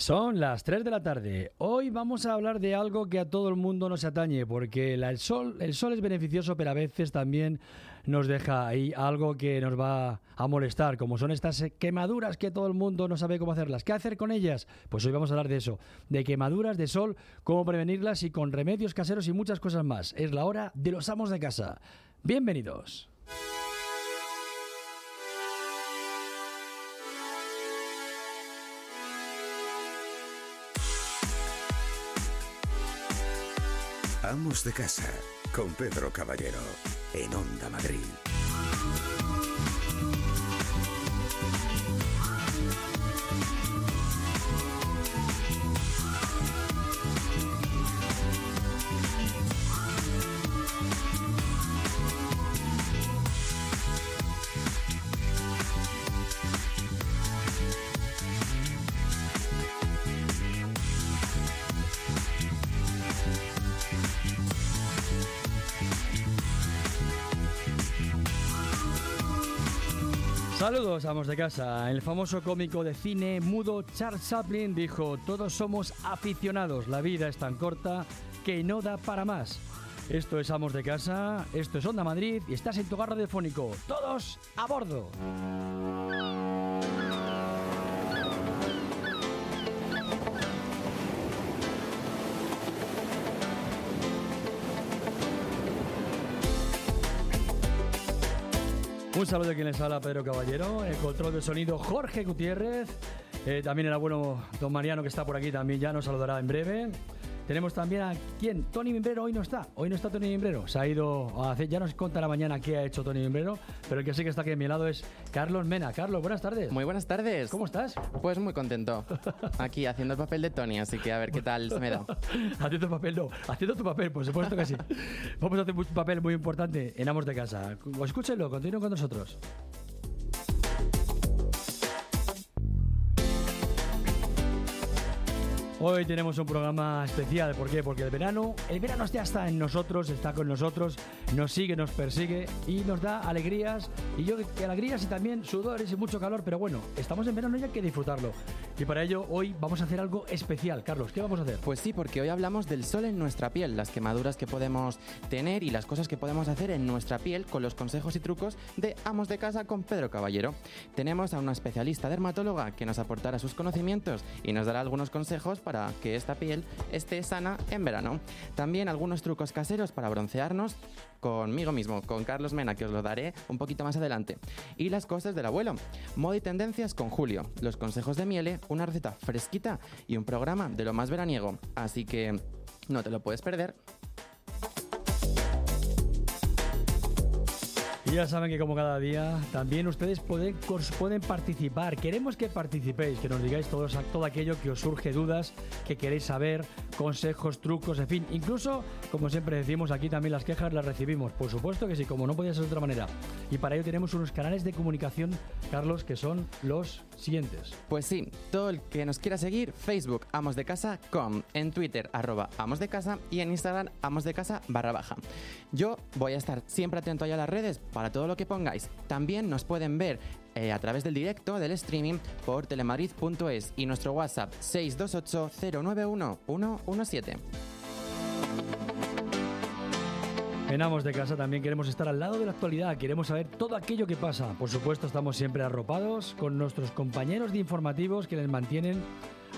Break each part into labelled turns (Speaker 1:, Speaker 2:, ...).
Speaker 1: Son las 3 de la tarde. Hoy vamos a hablar de algo que a todo el mundo nos atañe, porque el, sol, el sol es beneficioso, pero a veces también nos deja ahí algo que nos va a molestar, como son estas quemaduras que todo el mundo no sabe cómo hacerlas. ¿Qué hacer con ellas? Pues hoy vamos a hablar de eso, de quemaduras de sol, cómo prevenirlas y con remedios caseros y muchas cosas más. Es la hora de los amos de casa. Bienvenidos.
Speaker 2: Vamos de casa con Pedro Caballero en Onda Madrid.
Speaker 1: Saludos, amos de casa. El famoso cómico de cine mudo Charles Chaplin dijo, todos somos aficionados, la vida es tan corta que no da para más. Esto es Amos de Casa, esto es Onda Madrid y estás en tu de fónico. Todos a bordo. Un saludo a quien les habla Pedro Caballero, el control de sonido Jorge Gutiérrez, eh, también el abuelo don Mariano que está por aquí también ya nos saludará en breve. Tenemos también a quién, Tony Mimbrero hoy no está, hoy no está Tony Mimbrero, se ha ido a hacer, ya nos contará mañana qué ha hecho Tony Mimbrero, pero el que sí que está aquí a mi lado es Carlos Mena. Carlos, buenas tardes.
Speaker 3: Muy buenas tardes.
Speaker 1: ¿Cómo estás?
Speaker 3: Pues muy contento, aquí haciendo el papel de Tony, así que a ver qué tal se me da.
Speaker 1: haciendo tu papel, no, haciendo tu papel, por supuesto que sí. Vamos a hacer un papel muy importante en Amos de Casa. Escúchenlo, continúen con nosotros. Hoy tenemos un programa especial, ¿por qué? Porque el verano, el verano ya está en nosotros, está con nosotros, nos sigue, nos persigue y nos da alegrías y yo alegrías y también sudores y mucho calor, pero bueno, estamos en verano y hay que disfrutarlo. Y para ello hoy vamos a hacer algo especial. Carlos, ¿qué vamos a hacer?
Speaker 3: Pues sí, porque hoy hablamos del sol en nuestra piel, las quemaduras que podemos tener y las cosas que podemos hacer en nuestra piel con los consejos y trucos de Amos de Casa con Pedro Caballero. Tenemos a una especialista dermatóloga que nos aportará sus conocimientos y nos dará algunos consejos para para que esta piel esté sana en verano. También algunos trucos caseros para broncearnos conmigo mismo, con Carlos Mena, que os lo daré un poquito más adelante. Y las cosas del abuelo. Moda y tendencias con Julio. Los consejos de Miele, una receta fresquita y un programa de lo más veraniego. Así que no te lo puedes perder.
Speaker 1: Y ya saben que como cada día, también ustedes pueden, pueden participar. Queremos que participéis, que nos digáis todo, todo aquello que os surge dudas, que queréis saber, consejos, trucos, en fin. Incluso, como siempre decimos, aquí también las quejas las recibimos. Por supuesto que sí, como no podía ser de otra manera. Y para ello tenemos unos canales de comunicación, Carlos, que son los siguientes.
Speaker 3: Pues sí, todo el que nos quiera seguir, Facebook Amos de Casa com, en Twitter arroba Amos de Casa y en Instagram Amos de Casa barra baja. Yo voy a estar siempre atento allá a las redes para todo lo que pongáis. También nos pueden ver eh, a través del directo del streaming por telemadrid.es y nuestro WhatsApp 628 091 117.
Speaker 1: En de Casa también queremos estar al lado de la actualidad, queremos saber todo aquello que pasa. Por supuesto, estamos siempre arropados con nuestros compañeros de informativos que les mantienen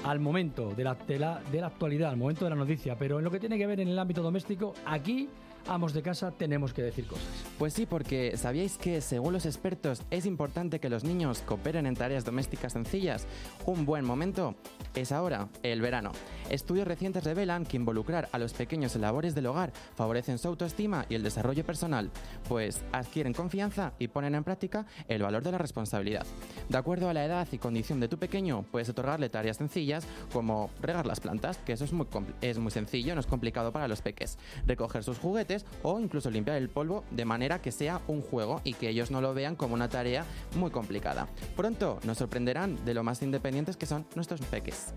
Speaker 1: al momento de la, de de la actualidad, al momento de la noticia. Pero en lo que tiene que ver en el ámbito doméstico, aquí amos de casa tenemos que decir cosas.
Speaker 3: Pues sí, porque ¿sabíais que según los expertos es importante que los niños cooperen en tareas domésticas sencillas? Un buen momento es ahora, el verano. Estudios recientes revelan que involucrar a los pequeños en labores del hogar favorecen su autoestima y el desarrollo personal, pues adquieren confianza y ponen en práctica el valor de la responsabilidad. De acuerdo a la edad y condición de tu pequeño, puedes otorgarle tareas sencillas como regar las plantas, que eso es muy, es muy sencillo, no es complicado para los peques, recoger sus juguetes, o incluso limpiar el polvo de manera que sea un juego y que ellos no lo vean como una tarea muy complicada. Pronto nos sorprenderán de lo más independientes que son nuestros peques.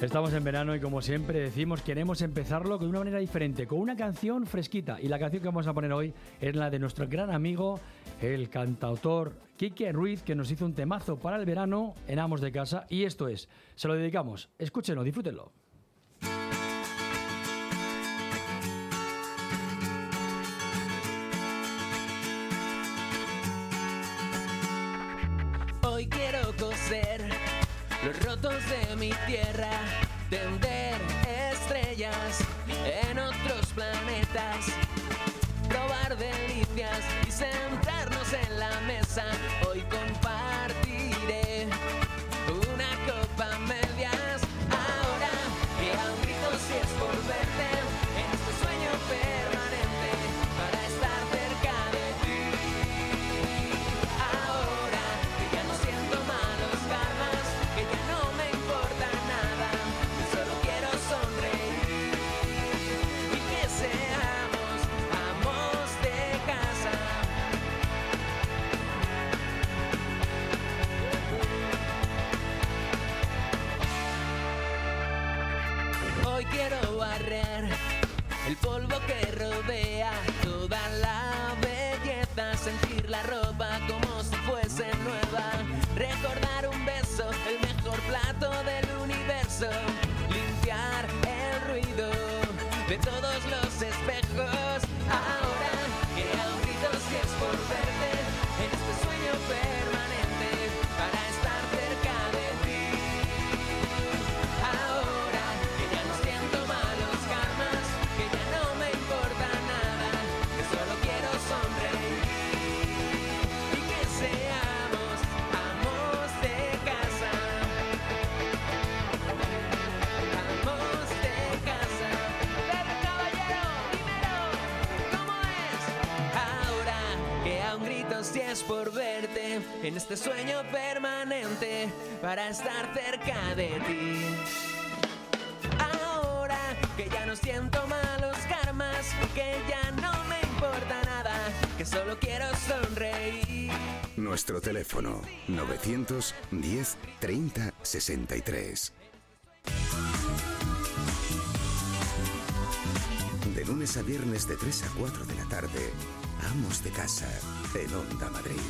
Speaker 1: Estamos en verano y como siempre decimos queremos empezarlo de una manera diferente, con una canción fresquita. Y la canción que vamos a poner hoy es la de nuestro gran amigo, el cantautor Quique Ruiz, que nos hizo un temazo para el verano en Amos de Casa. Y esto es, se lo dedicamos. Escúchenlo, disfrútenlo.
Speaker 4: Hoy quiero coser los rotos de mi tierra, tender estrellas en otros planetas, probar delicias y sentarnos en la mesa. Este sueño permanente para estar cerca de ti. Ahora que ya no siento malos karmas, que ya no me importa nada, que solo quiero sonreír.
Speaker 2: Nuestro teléfono 910 30 63. De lunes a viernes de 3 a 4 de la tarde, Amos de Casa, en Onda Madrid,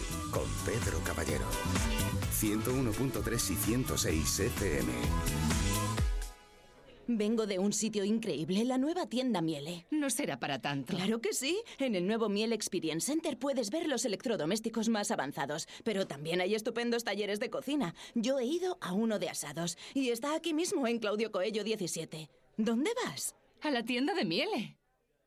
Speaker 2: Pedro Caballero. 101.3 y 106 FM.
Speaker 5: Vengo de un sitio increíble, la nueva tienda Miele.
Speaker 6: No será para tanto.
Speaker 5: Claro que sí. En el nuevo Miele Experience Center puedes ver los electrodomésticos más avanzados, pero también hay estupendos talleres de cocina. Yo he ido a uno de asados y está aquí mismo en Claudio Coello 17. ¿Dónde vas?
Speaker 6: A la tienda de Miele.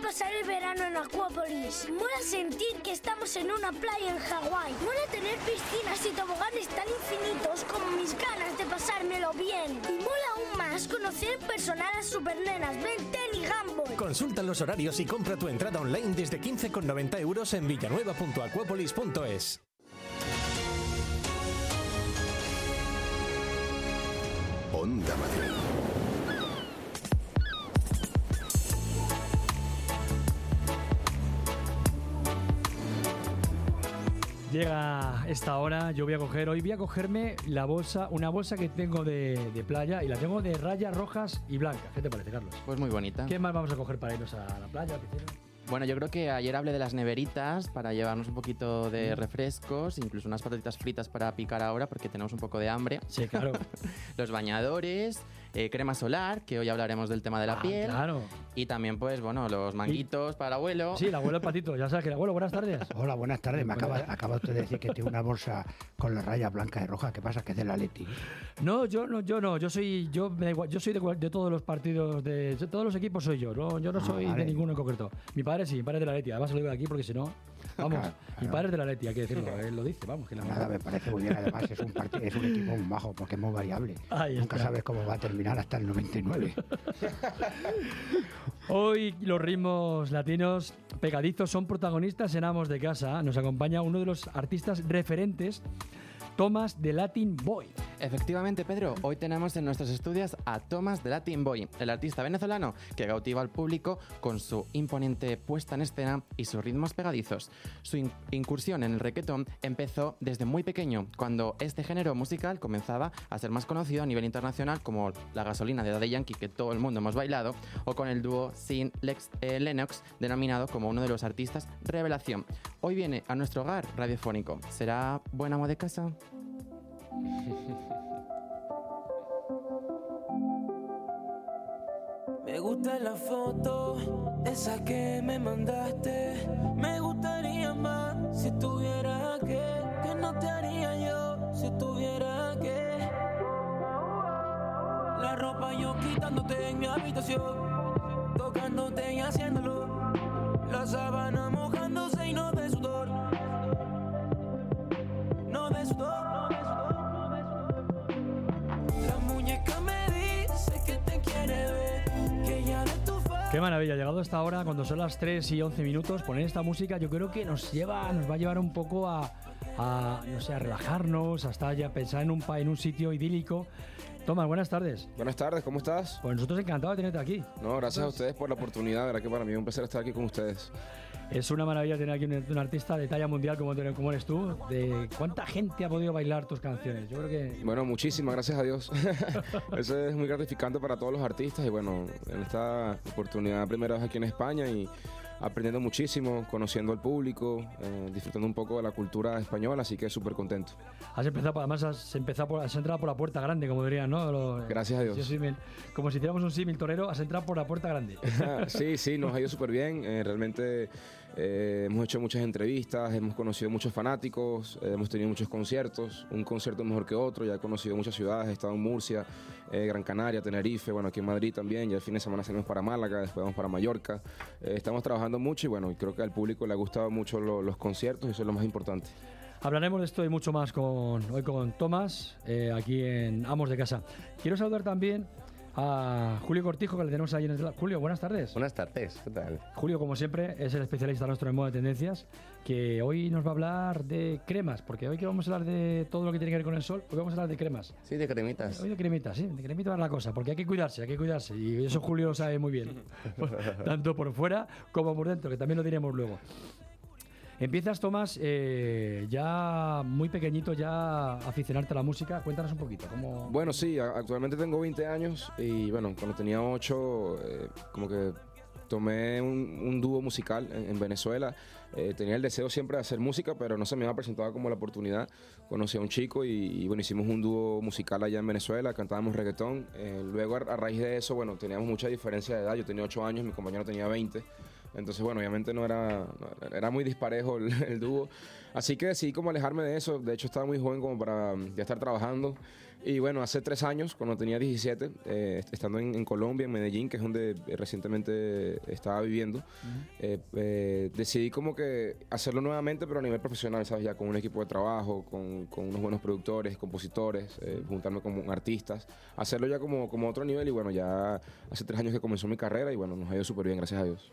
Speaker 7: pasar el verano en Acuópolis? Mola sentir que estamos en una playa en Hawái. Mola tener piscinas y toboganes tan infinitos como mis ganas de pasármelo bien. Y mola aún más conocer personal a supernenas Ben 10 y Gumball.
Speaker 8: Consulta los horarios y compra tu entrada online desde 15,90 euros en villanueva.aquapolis.es.
Speaker 2: Onda Madrid.
Speaker 1: Llega esta hora, yo voy a coger, hoy voy a cogerme la bolsa, una bolsa que tengo de, de playa y la tengo de rayas rojas y blancas. ¿Qué te parece, Carlos?
Speaker 3: Pues muy bonita.
Speaker 1: ¿Qué más vamos a coger para irnos a la playa, piscina?
Speaker 3: Bueno, yo creo que ayer hablé de las neveritas para llevarnos un poquito de refrescos, incluso unas patatitas fritas para picar ahora porque tenemos un poco de hambre.
Speaker 1: Sí, claro.
Speaker 3: Los bañadores, eh, crema solar, que hoy hablaremos del tema de la
Speaker 1: Ah,
Speaker 3: piel.
Speaker 1: Claro.
Speaker 3: Y también, pues, bueno, los manguitos para el abuelo.
Speaker 1: Sí, el abuelo Patito, ya sabes que el abuelo, buenas tardes.
Speaker 9: Hola, buenas tardes. Me acaba, acaba usted de decir que tiene una bolsa con las rayas blancas y rojas. ¿Qué pasa? Que es de la Leti.
Speaker 1: No, yo no, yo no, yo soy, yo me da igual, yo soy de, todos los partidos, de, de todos los equipos soy yo, no, yo no
Speaker 9: Ah,
Speaker 1: soy
Speaker 9: vale.
Speaker 1: de ninguno en concreto. Mi padre sí, mi padre es de la Leti, además lo digo aquí porque si no, vamos,
Speaker 9: Claro,
Speaker 1: mi
Speaker 9: claro.
Speaker 1: padre es de la Leti, hay que decirlo, él lo dice, vamos, que la
Speaker 9: Nada, me parece muy bien. Además, es un, parti- es un equipo muy bajo porque es muy variable.
Speaker 1: Ahí
Speaker 9: Nunca
Speaker 1: está.
Speaker 9: sabes cómo va a terminar. terminar hasta el 99.
Speaker 1: Hoy los ritmos latinos pegadizos son protagonistas en Amos de Casa. Nos acompaña uno de los artistas referentes, Thomas de Latin Boy.
Speaker 3: Efectivamente, Pedro, hoy tenemos en nuestros estudios a Thomas de Latin Boy, el artista venezolano que cautiva al público con su imponente puesta en escena y sus ritmos pegadizos. Su in- incursión en el reggaetón empezó desde muy pequeño, cuando este género musical comenzaba a ser más conocido a nivel internacional como la gasolina de Daddy Yankee que todo el mundo hemos bailado, o con el dúo Sin Lex, eh, Lennox, denominado como uno de los artistas revelación. Hoy viene a nuestro hogar radiofónico. ¿Será buen amo de casa?
Speaker 4: Me gusta la foto, esa que me mandaste. Me gustaría más si estuviera que, que no te haría yo si estuviera que. La ropa yo quitándote en mi habitación, tocándote y haciéndolo. La sábana
Speaker 1: Qué maravilla, llegado hasta ahora, cuando son las 3 y 11 minutos, poner esta música yo creo que nos lleva, nos va a llevar un poco a, no sé, a relajarnos, hasta ya pensar en un, en un sitio idílico. Tomás, buenas tardes.
Speaker 10: Buenas tardes, ¿cómo estás?
Speaker 1: Pues nosotros encantados de tenerte aquí.
Speaker 10: No, gracias a ustedes por la oportunidad, verdad que para mí es un placer estar aquí con ustedes.
Speaker 1: Es una maravilla tener aquí un, un artista de talla mundial como, como eres tú. De ¿Cuánta gente ha podido bailar tus canciones? Yo creo que
Speaker 10: Bueno, muchísimas gracias a Dios. Eso es muy gratificante para todos los artistas y bueno, en esta oportunidad primera vez aquí en España y aprendiendo muchísimo, conociendo al público, eh, disfrutando un poco de la cultura española, así que súper contento.
Speaker 1: has empezado, además has empezado por, has entrado por la puerta grande, como dirían, ¿no?
Speaker 10: Gracias a Dios.
Speaker 1: yo símil- como si hiciéramos un símil torero, has entrado por la puerta grande.
Speaker 10: sí, sí, nos ha ido súper bien. Eh, realmente eh, hemos hecho muchas entrevistas, hemos conocido muchos fanáticos, eh, hemos tenido muchos conciertos, un concierto mejor que otro, ya he conocido muchas ciudades, he estado en Murcia, eh, Gran Canaria, Tenerife, bueno, aquí en Madrid también, ya el fin de semana salimos para Málaga, después vamos para Mallorca. Eh, estamos trabajando mucho y bueno, y creo que al público le ha gustado mucho lo- los conciertos y eso es lo más importante.
Speaker 1: Hablaremos de esto y mucho más con, hoy con Tomás, eh, aquí en Amos de Casa. Quiero saludar también a Julio Cortijo, que le tenemos ahí en el... Julio, buenas tardes.
Speaker 11: Buenas tardes, ¿qué tal?
Speaker 1: Julio, como siempre, es el especialista nuestro en moda de tendencias, que hoy nos va a hablar de cremas, porque hoy que vamos a hablar de todo lo que tiene que ver con el sol, hoy vamos a hablar de cremas.
Speaker 11: Sí, de cremitas.
Speaker 1: Hoy de cremitas, sí, de cremitas va la cosa, porque hay que cuidarse, hay que cuidarse, y eso Julio lo sabe muy bien, tanto por fuera como por dentro, que también lo diremos luego. Empiezas, Tomás, eh, ya muy pequeñito, ya a aficionarte a la música. Cuéntanos un poquito. ¿cómo...
Speaker 10: Bueno, sí, actualmente tengo 20 años y bueno, cuando tenía 8, eh, como que tomé un, un dúo musical en, en Venezuela. Eh, tenía el deseo siempre de hacer música, pero no se me había presentado como la oportunidad. Conocí a un chico y, bueno, hicimos un dúo musical allá en Venezuela, cantábamos reggaetón. Eh, luego, a, a raíz de eso, bueno, teníamos mucha diferencia de edad. Yo tenía 8 años, mi compañero tenía 20. Entonces, bueno, obviamente no era, era muy disparejo el, el dúo. Así que decidí como alejarme de eso. De hecho, estaba muy joven como para mm, ya estar trabajando. Y bueno, hace tres años, cuando tenía 17, eh, estando en, en Colombia, en Medellín, que es donde eh, recientemente estaba viviendo, eh, eh, decidí como que hacerlo nuevamente, pero a nivel profesional, ¿sabes? Ya con un equipo de trabajo, con, con unos buenos productores, compositores, eh, juntarme con artistas, hacerlo ya como, como otro nivel. Y bueno, ya hace tres años que comenzó mi carrera y bueno, nos ha ido súper bien, gracias a Dios.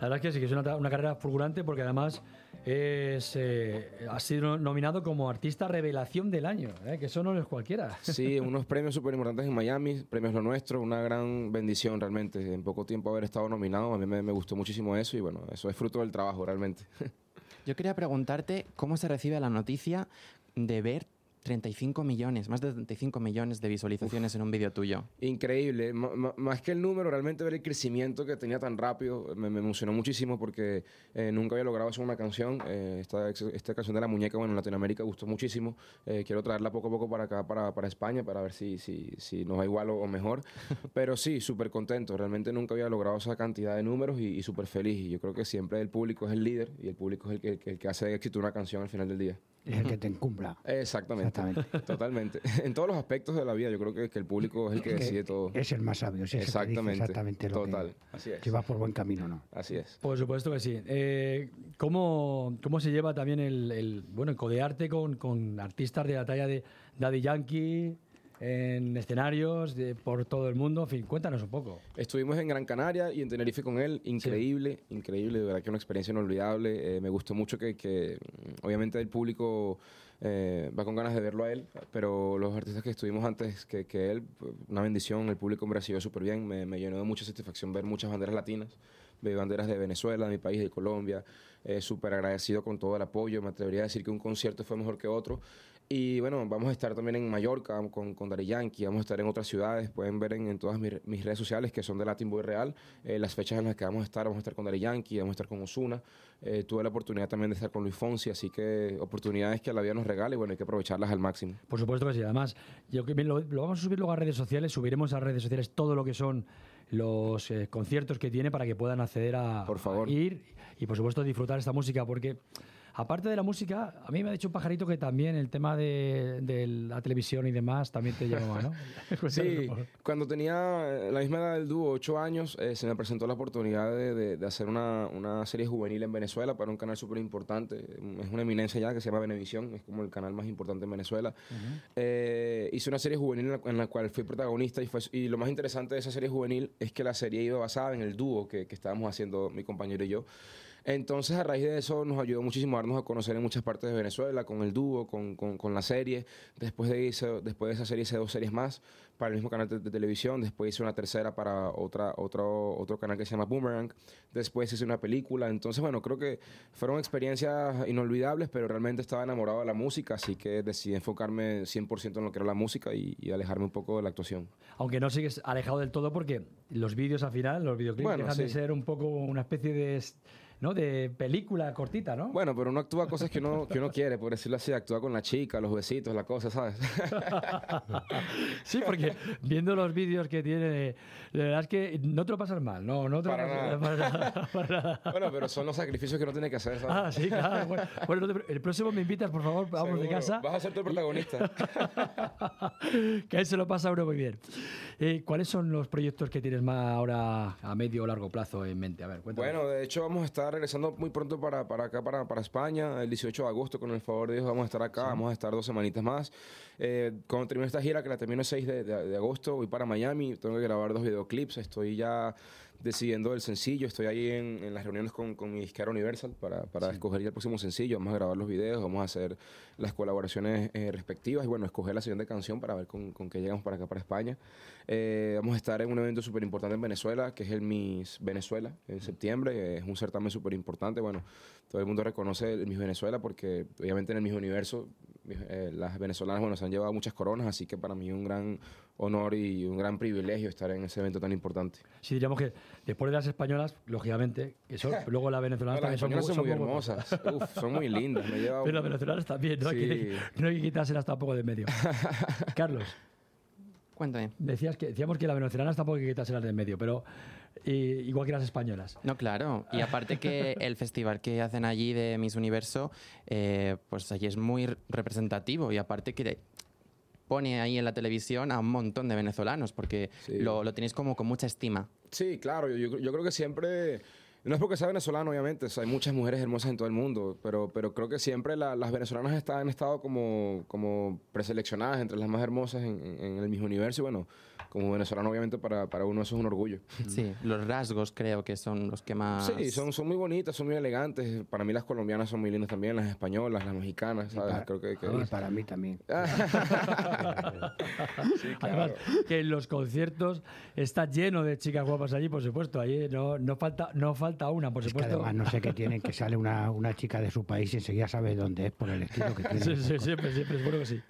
Speaker 1: La verdad es que sí, que es una, una carrera fulgurante porque además es, eh, ha sido nominado como artista revelación del año, ¿eh? que eso no es cualquiera.
Speaker 10: Sí, unos premios súper importantes en Miami, premios lo nuestro, una gran bendición realmente. En poco tiempo haber estado nominado, a mí me, me gustó muchísimo eso y bueno, eso es fruto del trabajo realmente.
Speaker 3: Yo quería preguntarte cómo se recibe la noticia de ver 35 millones, más de 35 millones de visualizaciones en un vídeo tuyo.
Speaker 10: Increíble, M- más que el número, realmente ver el crecimiento que tenía tan rápido, me, me emocionó muchísimo porque eh, nunca había logrado hacer una canción. Eh, esta, esta canción de La Muñeca, bueno, en Latinoamérica gustó muchísimo. Eh, quiero traerla poco a poco para acá, para, para España, para ver si, si, si nos va igual o, o mejor. Pero sí, súper contento. Realmente nunca había logrado esa cantidad de números y, y súper feliz. Y yo creo que siempre el público es el líder y el público es el que, el que- el que hace éxito una canción al final del día.
Speaker 9: Es el que te encumbra.
Speaker 10: Exactamente.
Speaker 9: Exactamente.
Speaker 10: Totalmente. En todos los aspectos de la vida, yo creo que, que el público es el que
Speaker 9: Que
Speaker 10: decide todo.
Speaker 9: Es el más sabio, es el que dice
Speaker 10: Exactamente.
Speaker 9: exactamente lo que-
Speaker 10: Total. Así es.
Speaker 9: Si vas por buen camino no.
Speaker 10: Así es.
Speaker 1: Por supuesto que sí. Eh, ¿cómo, ¿Cómo se lleva también el, el, bueno, el codearte con, con artistas de la talla de Daddy Yankee, en escenarios de- por todo el mundo. En fin, cuéntanos un poco.
Speaker 10: Estuvimos en Gran Canaria y en Tenerife con él. Increíble, increíble. De verdad que una experiencia inolvidable. Eh, me gustó mucho que, que, obviamente, el público eh, va con ganas de verlo a él. Pero los artistas que estuvimos antes que, que él, una bendición. El público me recibió súper bien. Me, me llenó de mucha satisfacción ver muchas banderas latinas. Ver banderas de Venezuela, de mi país, de Colombia. Eh, súper agradecido con todo el apoyo. Me atrevería a decir que un concierto fue mejor que otro. Y bueno, vamos a estar también en Mallorca con, con Daddy Yankee, vamos a estar en otras ciudades, pueden ver en, en todas mis, mis redes sociales que son de Latin Boy Real, eh, las fechas en las que vamos a estar, vamos a estar con Daddy Yankee, vamos a estar con Osuna, tuve la oportunidad también de estar con Luis Fonsi, así que oportunidades que la vida nos regala y bueno, hay que aprovecharlas al máximo.
Speaker 1: Por supuesto que sí. Además, yo lo, lo vamos a subir luego a redes sociales, subiremos a redes sociales todo lo que son los eh, conciertos que tiene para que puedan acceder a,
Speaker 10: Por favor.
Speaker 1: a ir y por supuesto disfrutar esta música porque aparte de la música, a mí me ha dicho un pajarito que también el tema de, de la televisión y demás también te llamaba, ¿no?
Speaker 10: Sí, cuando tenía la misma edad del dúo, ocho años, eh, se me presentó la oportunidad de, de- de hacer una, una serie juvenil en Venezuela para un canal súper importante. Es una eminencia ya que se llama Venevisión, es como el canal más importante en Venezuela. Eh, hice una serie juvenil en la, en la cual fui protagonista y, fue, y lo más interesante de esa serie juvenil es que la serie iba basada en el dúo que, que estábamos haciendo mi compañero y yo. Entonces, a raíz de eso, nos ayudó muchísimo a darnos a conocer en muchas partes de Venezuela, con el dúo, con, con- con la serie. Después de, hice- después de esa serie hice dos series más para el mismo canal de, de televisión. Después hice una tercera para otra, otro, otro canal que se llama Boomerang. Después hice una película. Entonces, bueno, creo que fueron experiencias inolvidables, pero realmente estaba enamorado de la música, así que decidí enfocarme 100% en lo que era la música y, y alejarme un poco de la actuación.
Speaker 1: Aunque no sigues alejado del todo porque los vídeos al final, los videoclips
Speaker 10: Bueno,
Speaker 1: dejan de ser un poco una especie de, ¿no? de película cortita, ¿no?
Speaker 10: Bueno, pero uno actúa cosas que uno, que uno quiere, por decirlo así. Actúa con la chica, los besitos, la cosa, ¿sabes?
Speaker 1: Sí, porque viendo los vídeos que tiene, la verdad es que no te lo pasas mal, no, no te lo
Speaker 10: Para
Speaker 1: pasas-
Speaker 10: nada.
Speaker 1: para nada, para nada.
Speaker 10: Bueno, pero son los sacrificios que uno tiene que hacer, ¿sabes?
Speaker 1: Ah, sí, claro. Bueno, bueno, no te- el próximo me invitas, por favor, vamos de
Speaker 10: Seguro.
Speaker 1: casa.
Speaker 10: Vas a ser tu protagonista.
Speaker 1: que a él se lo pasa a uno muy bien. Eh, ¿Cuáles son los proyectos que tienes más ahora a medio o largo plazo en mente? A ver, cuéntame.
Speaker 10: Bueno, de hecho vamos a estar regresando muy pronto para, para acá, para, para España. El 18 de agosto, con el favor de Dios, vamos a estar acá. Vamos a estar dos semanitas más. Eh, cuando termine esta gira, que la termino el 6 de, de- de agosto, voy para Miami. Tengo que grabar dos videoclips. Estoy ya decidiendo el sencillo. Estoy ahí en, en las reuniones con, con mi disquera Universal para, para escoger ya el próximo sencillo. Vamos a grabar los videos, vamos a hacer las colaboraciones eh, respectivas y bueno, escoger la siguiente canción para ver con, con qué llegamos para acá, para España. Eh, vamos a estar en un evento súper importante en Venezuela, que es el Miss Venezuela, en septiembre. Es un certamen súper importante. Bueno, todo el mundo reconoce el Miss Venezuela porque obviamente en el Miss Universo eh, las venezolanas bueno, se han llevado muchas coronas, así que para mí es un gran honor y un gran privilegio estar en ese evento tan importante.
Speaker 1: Sí, diríamos que después de las españolas, lógicamente, que son, luego las venezolanas
Speaker 10: No, las
Speaker 1: también
Speaker 10: españolas son muy
Speaker 1: guapas.
Speaker 10: hermosas. Uf, son muy lindas. Me
Speaker 1: Pero las venezolanas también, no, hay, que,
Speaker 10: Sí.
Speaker 1: no hay que quitárselas tampoco de en medio. Carlos.
Speaker 3: Cuéntame.
Speaker 1: Decías que, decíamos que las venezolanas tampoco hay que quitárselas de en medio, pero eh, igual que las españolas.
Speaker 3: No, claro. Y aparte que el festival que hacen allí de Miss Universo, eh, pues allí es muy re- representativo y aparte que pone ahí en la televisión a un montón de venezolanos porque lo, lo tenéis como con mucha estima.
Speaker 10: Sí, claro, yo- yo creo que siempre, no es porque sea venezolano, obviamente, o sea, hay muchas mujeres hermosas en todo el mundo, pero, pero creo que siempre la- las venezolanas están, han estado como, como preseleccionadas entre las más hermosas en, en- en el mismo universo y bueno, como venezolano obviamente para, para uno eso es un orgullo.
Speaker 3: Sí, los rasgos creo que son los que más...
Speaker 10: Sí, son, son muy bonitas, son muy elegantes. Para mí las colombianas son muy lindas también, las españolas, las mexicanas, ¿sabes?
Speaker 9: para-
Speaker 10: creo que, que-
Speaker 9: Y para mí también.
Speaker 1: Además, que en los conciertos está lleno de chicas guapas allí, por supuesto. Allí no, no, falta, no falta una, por
Speaker 9: Es que
Speaker 1: supuesto.
Speaker 9: además no sé qué tienen, que sale una, una chica de su país y enseguida sabe dónde es por el estilo que tiene.
Speaker 1: Sí, sí, siempre, siempre, seguro que sí.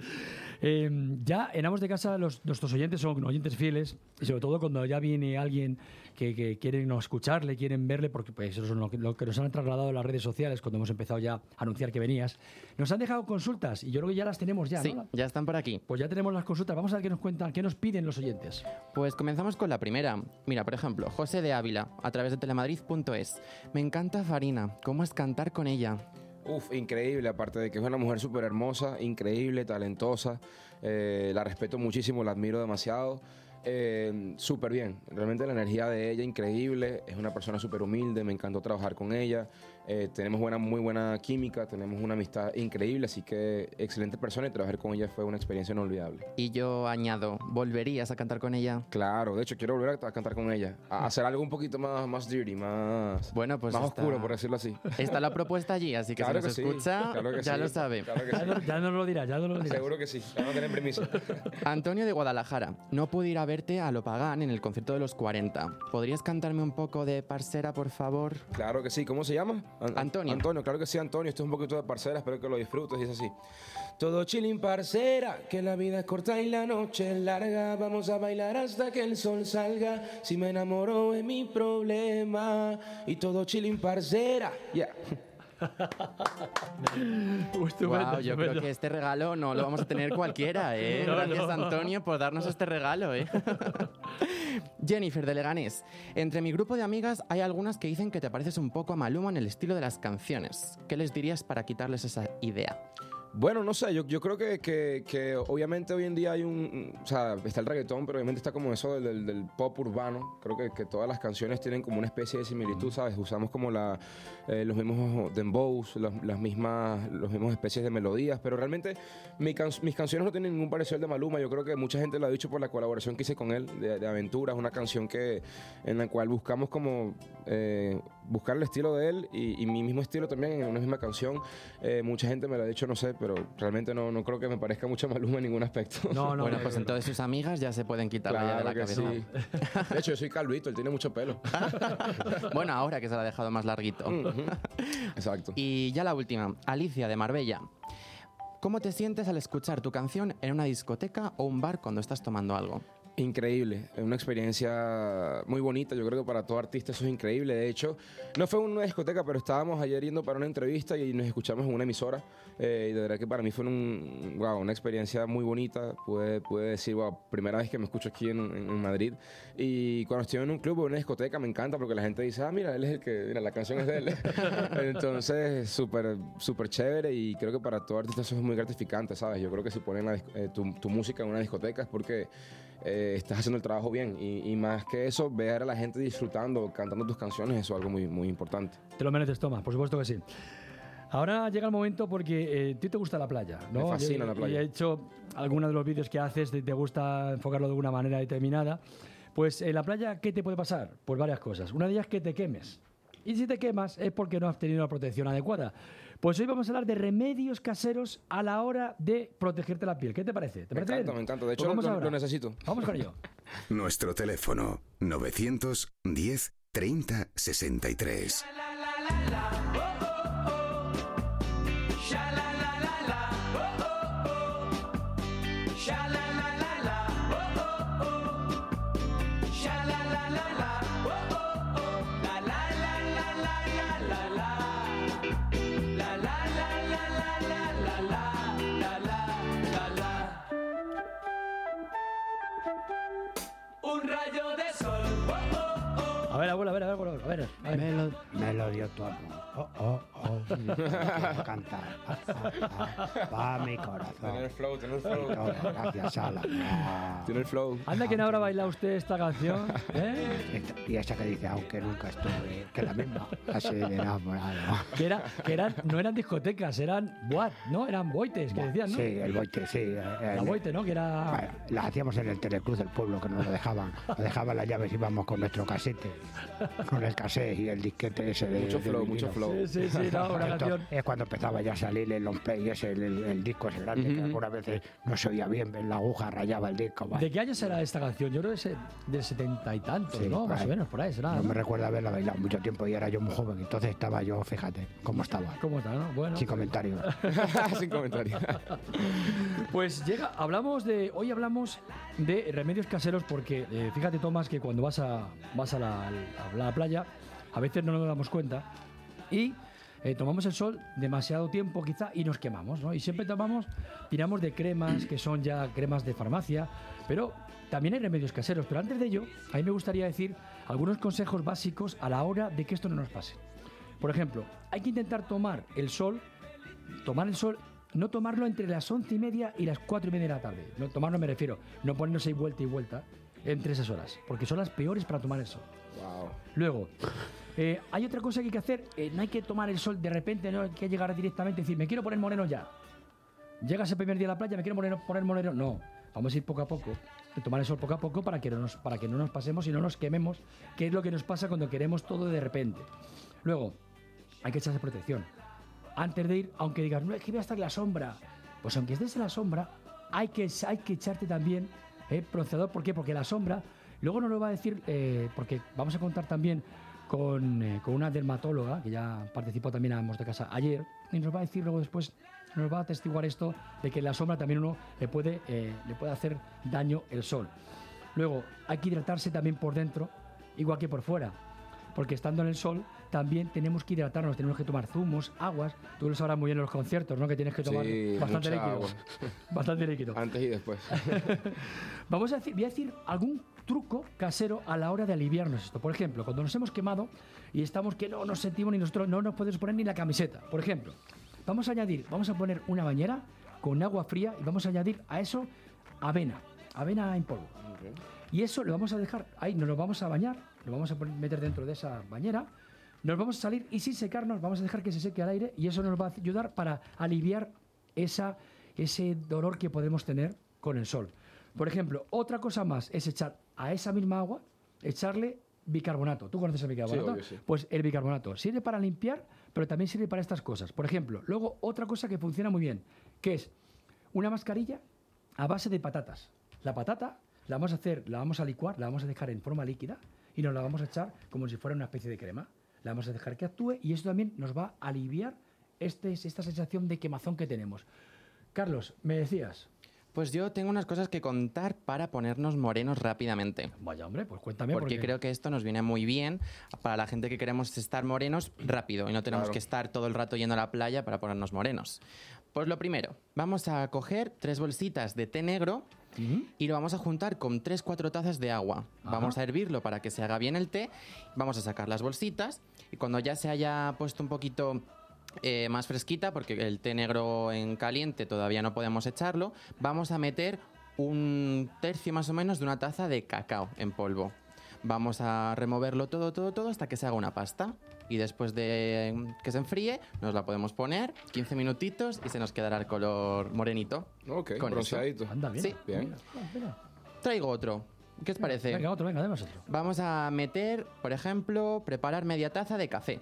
Speaker 1: Eh, ya en Amos de Casa los, nuestros oyentes son oyentes fieles y sobre todo cuando ya viene alguien que, que quieren no escucharle, quieren verle, porque pues, eso es lo que, lo que nos han trasladado las redes sociales cuando hemos empezado ya a anunciar que venías. Nos han dejado consultas y yo creo que ya las tenemos ya,
Speaker 3: Sí,
Speaker 1: ¿no?
Speaker 3: ya están por aquí.
Speaker 1: Pues ya tenemos las consultas. Vamos a ver qué nos cuentan, qué nos piden los oyentes.
Speaker 3: Pues comenzamos con la primera. Mira, por ejemplo, José de Ávila, a través de telemadrid.es. Me encanta Farina, ¿cómo es cantar con ella?
Speaker 10: Uf, increíble, aparte de que es una mujer súper hermosa, increíble, talentosa, eh, la respeto muchísimo, la admiro demasiado. eh, súper bien. Realmente la energía de ella increíble. Es una persona súper humilde. Me encantó trabajar con ella. Eh, tenemos buena, muy buena química. Tenemos una amistad increíble. Así que excelente persona y trabajar con ella fue una experiencia inolvidable.
Speaker 3: Y yo añado, ¿volverías a cantar con ella?
Speaker 10: Claro, de hecho quiero volver a, a cantar con ella. A hacer algo un poquito más, más dirty, más,
Speaker 3: Bueno, pues
Speaker 10: más
Speaker 3: está-
Speaker 10: oscuro, por decirlo así.
Speaker 3: Está la propuesta allí, así que
Speaker 10: Claro
Speaker 3: si nos
Speaker 10: que sí,
Speaker 3: escucha,
Speaker 10: claro que
Speaker 3: ya
Speaker 10: sí,
Speaker 3: lo sabe.
Speaker 10: claro que
Speaker 1: Ya
Speaker 10: sí.
Speaker 1: no, ya no lo dirás, ya no lo dirás.
Speaker 10: Seguro que sí. Ya no tienen permiso.
Speaker 3: Antonio de Guadalajara, no pude ir a verte a Lo Pagán en el concierto de los 40. ¿Podrías cantarme un poco de Parcera, por favor?
Speaker 10: Claro que sí. ¿Cómo se llama? An-
Speaker 3: Antonio.
Speaker 10: Antonio, claro que sí, Antonio. Esto es un poquito de parcera. Espero que lo disfrutes. Es así. Todo chilling parcera, que la vida es corta y la noche es larga. Vamos a bailar hasta que el sol salga. Si me enamoro es mi problema. Y todo chilling parcera. Ya.
Speaker 3: Wow, yo creo que este regalo no lo vamos a tener cualquiera, ¿eh?
Speaker 1: No,
Speaker 3: Gracias,
Speaker 1: no.
Speaker 3: Antonio, por darnos este regalo, ¿eh? Jennifer de Leganés. Entre mi grupo de amigas hay algunas que dicen que te pareces un poco a Maluma en el estilo de las canciones. ¿Qué les dirías para quitarles esa idea?
Speaker 10: Bueno, no sé, yo, yo creo que, que- que obviamente hoy en día hay un, o sea, está el reggaetón, pero obviamente está como eso del, del- del pop urbano. Creo que, que todas las canciones tienen como una especie de similitud, ¿sabes? Usamos como la, eh, los mismos dembows, los, las mismas, los mismos especies de melodías, pero realmente mi can- mis canciones no tienen ningún parecido al de Maluma. Yo creo que mucha gente lo ha dicho por la colaboración que hice con él, de, de Aventuras, una canción que, en la cual buscamos como eh, buscar el estilo de él y, y mi mismo estilo también en una misma canción. Eh, mucha gente me lo ha dicho, no sé, pero realmente no, no creo que me parezca mucho Maluma en ningún aspecto.
Speaker 1: No, no,
Speaker 3: bueno,
Speaker 1: no,
Speaker 3: pues
Speaker 1: no.
Speaker 3: entonces sus amigas ya se pueden quitar la llave de
Speaker 10: Claro
Speaker 3: la cabeza.
Speaker 10: sí. De hecho, yo soy calvito, él tiene mucho pelo.
Speaker 3: bueno, ahora que se la ha dejado más larguito.
Speaker 10: Exacto.
Speaker 3: Y ya la última, Alicia de Marbella. ¿Cómo te sientes al escuchar tu canción en una discoteca o un bar cuando estás tomando algo?
Speaker 10: Increíble, es una experiencia muy bonita, yo creo que para todo artista eso es increíble, de hecho, no fue una discoteca, pero estábamos ayer yendo para una entrevista y nos escuchamos en una emisora, eh, y de verdad que para mí fue un, wow, una experiencia muy bonita, pude, pude decir, wow, primera vez que me escucho aquí en, en- Madrid, y cuando estoy en un club o en una discoteca me encanta porque la gente dice, ah, mira, él es el que, mira, la canción es de él, entonces súper, súper chévere y creo que para todo artista eso es muy gratificante, ¿sabes? Yo creo que si ponen la eh, tu, tu música en una discoteca es porque eh, estás haciendo el trabajo bien. Y, y más que eso, ver a la gente disfrutando, cantando tus canciones, eso es algo muy, muy importante.
Speaker 1: Te lo mereces, Tomás, por supuesto que sí. Ahora llega el momento porque eh, a ti te gusta la playa, ¿no?
Speaker 10: Me fascina
Speaker 1: Y-
Speaker 10: la playa.
Speaker 1: Y he hecho algunos de los vídeos que haces, te, gusta enfocarlo de alguna manera determinada. Pues en la playa, ¿qué te puede pasar? Pues varias cosas. Una de ellas es que te quemes. Y si te quemas es porque no has tenido la protección adecuada. Pues hoy vamos a hablar de remedios caseros a la hora de protegerte la piel. ¿Qué te parece? ¿Te
Speaker 10: Me
Speaker 1: parece
Speaker 10: encanta,
Speaker 1: bien?
Speaker 10: me encanta. De
Speaker 1: Pues
Speaker 10: hecho,
Speaker 1: vamos
Speaker 10: lo, lo necesito.
Speaker 1: Vamos con ello.
Speaker 2: Nuestro teléfono 910 30 63.
Speaker 4: Un
Speaker 1: ver, a ver, a
Speaker 9: Me lo, me lo dio tu amor. Oh, oh, oh. Quiero cantar. Ah, ah, ah. Va mi corazón.
Speaker 10: Tiene el flow, tiene el flow.
Speaker 9: gracias a la amor.
Speaker 10: Tiene el flow.
Speaker 1: Anda, que no habrá bailado usted esta canción. ¿eh?
Speaker 9: Esta- Y esa que dice, aunque nunca estuve, que la misma, así de enamorado.
Speaker 1: Que, era, que eran, no eran discotecas, eran boat, ¿no? Eran boites, que decían, ¿no?
Speaker 9: Sí, el boite, sí.
Speaker 1: La boite, ¿no? Que era...
Speaker 9: Bueno, las hacíamos en el Telecruz del pueblo, que nos lo dejaban. Nos dejaban las llaves y íbamos con nuestro casete, con el y el disquete ese de.
Speaker 10: Mucho
Speaker 9: de
Speaker 10: flow,
Speaker 9: vinilo.
Speaker 10: mucho flow.
Speaker 1: Sí, sí, sí, no, una
Speaker 9: Esto
Speaker 1: canción...
Speaker 9: Es cuando empezaba ya a salir el long play, ese, el, el- el disco ese grande, que algunas veces no se oía bien, la aguja rayaba el disco.
Speaker 1: ¿De qué año será esta canción? Yo creo que es del setenta y tantos,
Speaker 9: Sí,
Speaker 1: ¿no? Más
Speaker 9: ahí.
Speaker 1: o menos, por ahí será.
Speaker 9: No
Speaker 1: ¿no?
Speaker 9: me recuerdo haberla bailado mucho tiempo y era yo muy joven, entonces estaba yo, fíjate, cómo estaba.
Speaker 1: ¿Cómo está, no? Bueno.
Speaker 9: Sin comentarios.
Speaker 10: Sin comentario.
Speaker 1: Pues llega, hablamos de, hoy hablamos de remedios caseros porque eh, fíjate Tomás que cuando vas a, vas a la, a la playa a veces no nos damos cuenta y eh, tomamos el sol demasiado tiempo quizá y nos quemamos, ¿no? Y siempre tomamos, tiramos de cremas que son ya cremas de farmacia, pero también hay remedios caseros. Pero antes de ello, a mí me gustaría decir algunos consejos básicos a la hora de que esto no nos pase. Por ejemplo, hay que intentar tomar el sol tomar el sol, no tomarlo entre las once y media y las cuatro y media de la tarde. No, tomarlo me refiero, no ponernos ahí vuelta y vuelta, entre esas horas, porque son las peores para tomar el sol.
Speaker 10: Wow.
Speaker 1: Luego, eh, hay otra cosa que hay que hacer, eh, no hay que tomar el sol de repente, no hay que llegar directamente y decir, me quiero poner moreno ya. Llegas el primer día a la playa, me quiero poner moreno. No, vamos a ir poco a poco, tomar el sol poco a poco para que, no nos, para que no nos pasemos y no nos quememos, que es lo que nos pasa cuando queremos todo de repente. Luego, hay que echarse protección. Antes de ir, aunque digas, no, es que voy a estar en la sombra, pues aunque estés en la sombra, hay que, hay que echarte también eh, bronceador. ¿Por qué? Porque la sombra, luego nos lo va a decir, eh, porque vamos a contar también con, eh, con una dermatóloga, que ya participó también a de Casa ayer, y nos va a decir luego después, nos va a atestiguar esto de que la sombra también uno le puede, eh, le puede hacer daño el sol. Luego, hay que hidratarse también por dentro, igual que por fuera. Porque estando en el sol, también tenemos que hidratarnos, tenemos que tomar zumos, aguas. Tú lo sabrás muy bien en los conciertos, ¿no? Que tienes que tomar
Speaker 10: Sí,
Speaker 1: bastante líquido.
Speaker 10: agua.
Speaker 1: Bastante líquido.
Speaker 10: Antes y después.
Speaker 1: Vamos a decir, voy a decir algún truco casero a la hora de aliviarnos esto. Por ejemplo, cuando nos hemos quemado y estamos que no nos sentimos ni nosotros, no nos podemos poner ni la camiseta. Por ejemplo, vamos a añadir, vamos a poner una bañera con agua fría y vamos a añadir a eso avena, avena en polvo. Y eso lo vamos a dejar ahí, nos lo vamos a bañar, lo vamos a meter dentro de esa bañera, nos vamos a salir y sin secarnos vamos a dejar que se seque al aire y eso nos va a ayudar para aliviar esa, ese dolor que podemos tener con el sol. Por ejemplo, otra cosa más es echar a esa misma agua, echarle bicarbonato. ¿Tú conoces el bicarbonato?
Speaker 10: obvio, sí.
Speaker 1: Pues el bicarbonato sirve para limpiar, pero también sirve para estas cosas. Por ejemplo, luego otra cosa que funciona muy bien, que es una mascarilla a base de patatas. La patata la vamos a hacer, la vamos a licuar, la vamos a dejar en forma líquida y nos la vamos a echar como si fuera una especie de crema. La vamos a dejar que actúe y eso también nos va a aliviar este, esta sensación de quemazón que tenemos. Carlos, me decías.
Speaker 3: Pues yo tengo unas cosas que contar para ponernos morenos rápidamente.
Speaker 1: Vaya hombre, pues cuéntame.
Speaker 3: Porque creo que esto nos viene muy bien para la gente que queremos estar morenos rápido y no tenemos
Speaker 10: Claro.
Speaker 3: que estar todo el rato yendo a la playa para ponernos morenos. Pues lo primero, vamos a coger tres bolsitas de té negro y lo vamos a juntar con tres, cuatro tazas de agua.
Speaker 1: Ajá.
Speaker 3: Vamos a hervirlo para que se haga bien el té. Vamos a sacar las bolsitas y cuando ya se haya puesto un poquito eh, más fresquita, porque el té negro en caliente todavía no podemos echarlo, vamos a meter un tercio más o menos de una taza de cacao en polvo. Vamos a removerlo todo, todo, todo hasta que se haga una pasta. Y después de mm, que se enfríe, nos la podemos poner 15 minutitos y se nos quedará el color morenito.
Speaker 10: Ok,
Speaker 3: Con eso.
Speaker 10: bronceadito.
Speaker 1: Anda bien.
Speaker 3: Sí.
Speaker 10: Bien.
Speaker 3: Traigo otro. ¿Qué os parece?
Speaker 1: Venga, otro, venga, además otro.
Speaker 3: Vamos a meter, por ejemplo, preparar media taza de café.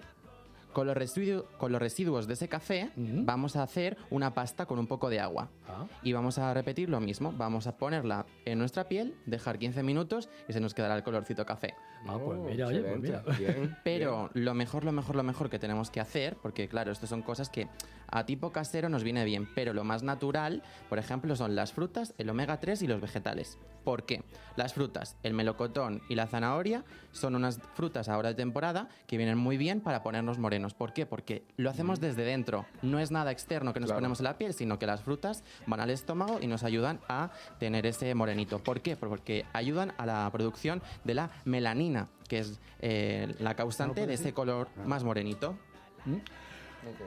Speaker 3: Con los, residu- con los residuos de ese café vamos a hacer una pasta con un poco de agua.
Speaker 1: Ah.
Speaker 3: Y vamos a repetir lo mismo. Vamos a ponerla en nuestra piel, dejar 15 minutos y se nos quedará el colorcito café.
Speaker 1: Ah, pues
Speaker 10: Oh,
Speaker 1: mira, oye, pues mira.
Speaker 10: Bien,
Speaker 3: Pero lo mejor, lo mejor, lo mejor que tenemos que hacer, porque claro, esto son cosas que a tipo casero nos viene bien, pero lo más natural, por ejemplo, son las frutas, el omega 3 y los vegetales. ¿Por qué? Las frutas, el melocotón y la zanahoria, son unas frutas ahora de temporada que vienen muy bien para ponernos morenos. ¿Por qué? Porque lo hacemos desde dentro. No es nada externo que nos
Speaker 10: Claro.
Speaker 3: ponemos en la piel, sino que las frutas van al estómago y nos ayudan a tener ese morenito. ¿Por qué? Porque ayudan a la producción de la melanina, que es eh, la causante de ese color más morenito.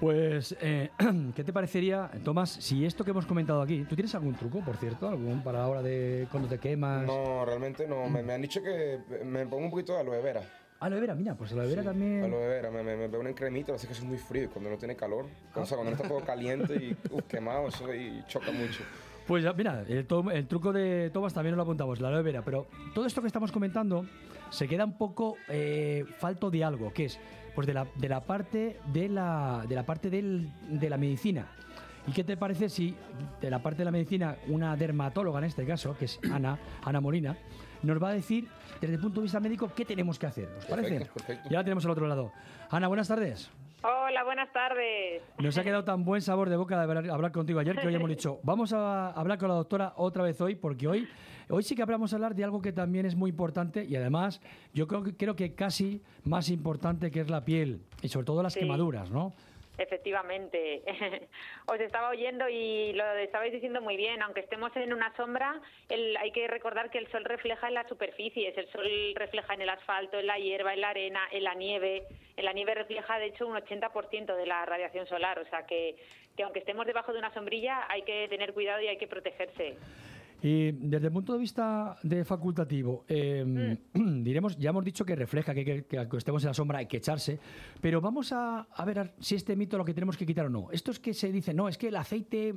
Speaker 1: Pues, eh, ¿qué te parecería, Tomás, si esto que hemos comentado aquí, ¿tú tienes algún truco, por cierto, algún para la hora de cuando te quemas?
Speaker 10: No, realmente no. Me, me han dicho que me pongo un poquito de aloe vera.
Speaker 1: Aloe vera, mira, pues aloe vera
Speaker 10: Sí,
Speaker 1: también.
Speaker 10: Aloe vera, me, me, me pego una cremita, así que eso es muy frío y cuando no tiene calor. O sea, cuando no está todo caliente y uf, quemado, eso ahí choca mucho.
Speaker 1: Pues ya, mira, el, el truco de Tomás también lo apuntamos, la aloe vera. Pero todo esto que estamos comentando se queda un poco eh, falto de algo, que es pues de la, de la parte de la, de la parte del- de la medicina. ¿Y qué te parece si de la parte de la medicina una dermatóloga en este caso, que es Ana, Ana Molina, nos va a decir desde el punto de vista médico qué tenemos que hacer? ¿Os parece?
Speaker 10: Perfecto, perfecto.
Speaker 1: Ya la tenemos al otro lado. Ana, buenas tardes.
Speaker 11: Hola, buenas tardes.
Speaker 1: Nos ha quedado tan buen sabor de boca de haber- hablar contigo ayer que hoy hemos dicho, vamos a hablar con la doctora otra vez hoy, porque hoy, hoy sí que hablamos a hablar de algo que también es muy importante y además yo creo que, creo que casi más importante que es la piel y sobre todo las
Speaker 11: Sí.
Speaker 1: quemaduras, ¿no?
Speaker 11: Efectivamente. Os estaba oyendo y lo estabais diciendo muy bien. Aunque estemos en una sombra, el- hay que recordar que el sol refleja en las superficies. El sol refleja en el asfalto, en la hierba, en la arena, en la nieve. En la nieve refleja, de hecho, un 80% de la radiación solar. O sea que, que aunque estemos debajo de una sombrilla, hay que tener cuidado y hay que protegerse.
Speaker 1: Y desde el punto de vista de facultativo, eh, diremos, ya hemos dicho que refleja que, que, que estemos en la sombra hay que echarse, pero vamos a, a ver si este mito lo que tenemos que quitar o no. Esto es que se dice, no, es que el aceite,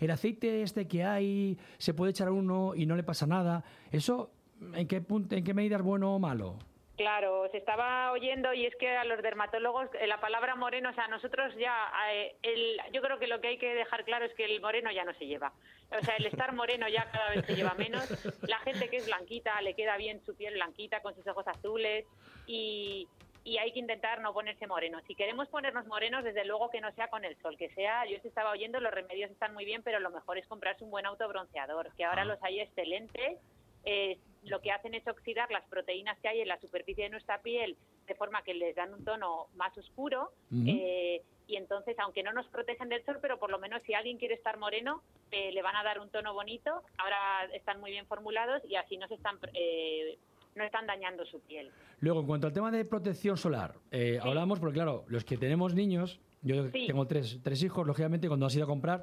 Speaker 1: el aceite este que hay, se puede echar a uno y no le pasa nada. ¿Eso en qué, punto, en qué medida es bueno o malo?
Speaker 11: Claro, se estaba oyendo y es que a los dermatólogos eh, la palabra moreno, o sea, nosotros ya, eh, el, yo creo que lo que hay que dejar claro es que el moreno ya no se lleva. O sea, el estar moreno ya cada vez se lleva menos. La gente que es blanquita le queda bien su piel blanquita con sus ojos azules y, y hay que intentar no ponerse moreno. Si queremos ponernos morenos, desde luego que no sea con el sol, que sea, yo os estaba oyendo, los remedios están muy bien, pero lo mejor es comprarse un buen autobronceador, que ahora los hay excelentes. Eh, lo que hacen es oxidar las proteínas que hay en la superficie de nuestra piel de forma que les dan un tono más oscuro eh, y entonces aunque no nos protegen del sol pero por lo menos si alguien quiere estar moreno eh, le van a dar un tono bonito ahora están muy bien formulados y así no se están eh, no están dañando su piel
Speaker 1: Luego, en cuanto al tema de protección solar, eh, hablamos, porque claro, los que tenemos niños, yo
Speaker 11: Sí.
Speaker 1: tengo tres, tres hijos, lógicamente, cuando has ido a comprar,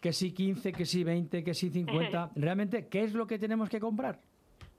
Speaker 1: que sí 15, que sí 20, que sí 50, realmente, ¿qué es lo que tenemos que comprar?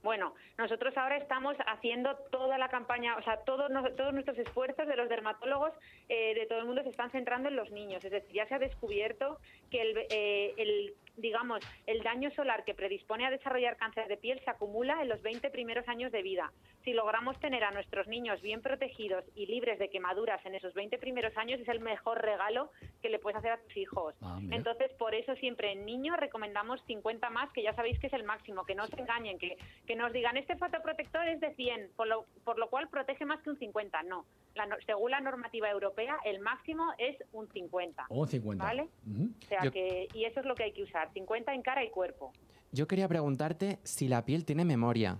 Speaker 11: Bueno, nosotros ahora estamos haciendo toda la campaña, o sea, todos, todos nuestros esfuerzos de los dermatólogos eh, de todo el mundo se están centrando en los niños. Es decir, ya se ha descubierto que el, eh, el, digamos, el daño solar que predispone a desarrollar cáncer de piel se acumula en los 20 primeros años de vida. Si logramos tener a nuestros niños bien protegidos y libres de quemaduras en esos 20 primeros años, es el mejor regalo que le puedes hacer a tus hijos.
Speaker 1: mira.
Speaker 11: Entonces, por eso siempre en niños recomendamos 50 más, que ya sabéis que es el máximo, que no se engañen, que, que nos digan, este fotoprotector es de 100, por lo, por lo cual protege más que un 50. No, la según la normativa europea, el máximo es un 50.
Speaker 1: O 50.
Speaker 11: ¿Vale? O sea
Speaker 3: Yo-
Speaker 11: que, y eso es lo que hay que usar, 50 en cara y cuerpo.
Speaker 3: Yo quería preguntarte si la piel tiene memoria.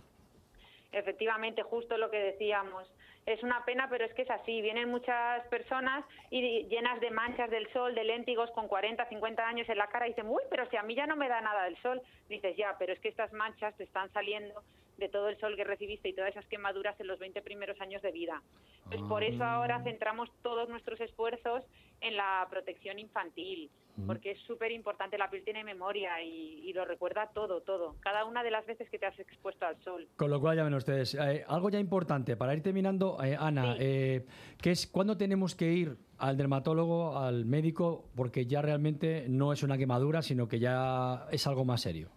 Speaker 11: Efectivamente, justo lo que decíamos. Es una pena, pero es que es así. Vienen muchas personas y llenas de manchas del sol, de léntigos con 40, 50 años en la cara y dicen, uy, pero si a mí ya no me da nada del sol. Dices, ya, pero es que estas manchas te están saliendo de todo el sol que recibiste y todas esas quemaduras en los 20 primeros años de vida. Pues por eso ahora centramos todos nuestros esfuerzos en la protección infantil,
Speaker 1: Ujú.
Speaker 11: porque es súper importante. La piel tiene memoria y, y lo recuerda todo, todo. Cada una de las veces que te has expuesto al sol.
Speaker 1: Con lo cual, ya ven ustedes, eh, algo ya importante para ir terminando, eh, Ana, eh, que es cuándo tenemos que ir al dermatólogo, al médico, porque ya realmente no es una quemadura, sino que ya es algo más serio.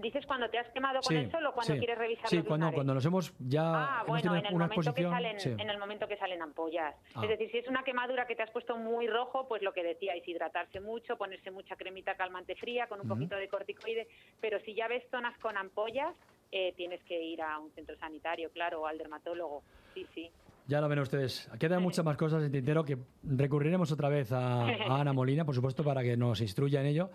Speaker 11: ¿Dices cuando te has quemado con
Speaker 1: Sí,
Speaker 11: el sol o cuando
Speaker 1: sí.
Speaker 11: quieres revisar
Speaker 1: Sí,
Speaker 11: los
Speaker 1: cuando,
Speaker 11: lunares?
Speaker 1: cuando nos hemos ya
Speaker 11: Ah,
Speaker 1: hemos
Speaker 11: bueno, en el,
Speaker 1: una
Speaker 11: momento que salen,
Speaker 1: sí.
Speaker 11: en el momento que salen ampollas.
Speaker 1: Ah.
Speaker 11: Es decir, si es una quemadura que te has puesto muy rojo, pues lo que decíais, hidratarse mucho, ponerse mucha cremita calmante fría con un poquito de corticoide. Pero si ya ves zonas con ampollas, eh, tienes que ir a un centro sanitario, claro, o al dermatólogo. Sí, sí.
Speaker 1: Ya lo ven ustedes. Quedan muchas más cosas en tintero que recurriremos otra vez a, a Ana Molina, por supuesto, para que nos instruya en ello.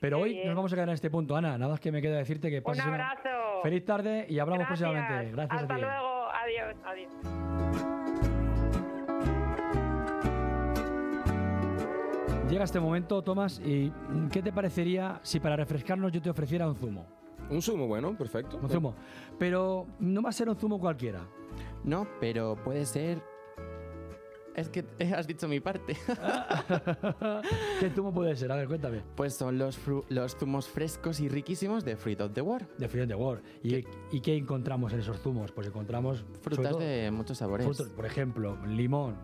Speaker 1: Pero
Speaker 11: Qué
Speaker 1: hoy
Speaker 11: bien.
Speaker 1: nos vamos a quedar en este punto. Ana, nada más que me queda decirte que
Speaker 11: Un
Speaker 1: pases una
Speaker 11: abrazo.
Speaker 1: feliz tarde y hablamos
Speaker 11: Gracias.
Speaker 1: próximamente. Gracias
Speaker 11: Hasta
Speaker 1: a ti.
Speaker 11: luego. Adiós. Adiós.
Speaker 1: Llega este momento, Tomás, y ¿qué te parecería si para refrescarnos yo te ofreciera un zumo?
Speaker 10: Un zumo, bueno, perfecto.
Speaker 1: Un zumo. Pero no va a ser un zumo cualquiera.
Speaker 3: No, pero puede ser... Es que has dicho mi parte.
Speaker 1: ¿Qué zumo puede ser? A ver, cuéntame.
Speaker 3: Pues son los, los zumos frescos y riquísimos de Fruit of the World.
Speaker 1: De Fruit of the. ¿Y, ¿Y qué encontramos en esos zumos? Pues encontramos...
Speaker 3: Frutas
Speaker 1: todo,
Speaker 3: de muchos sabores.
Speaker 1: frutos, por ejemplo, limón,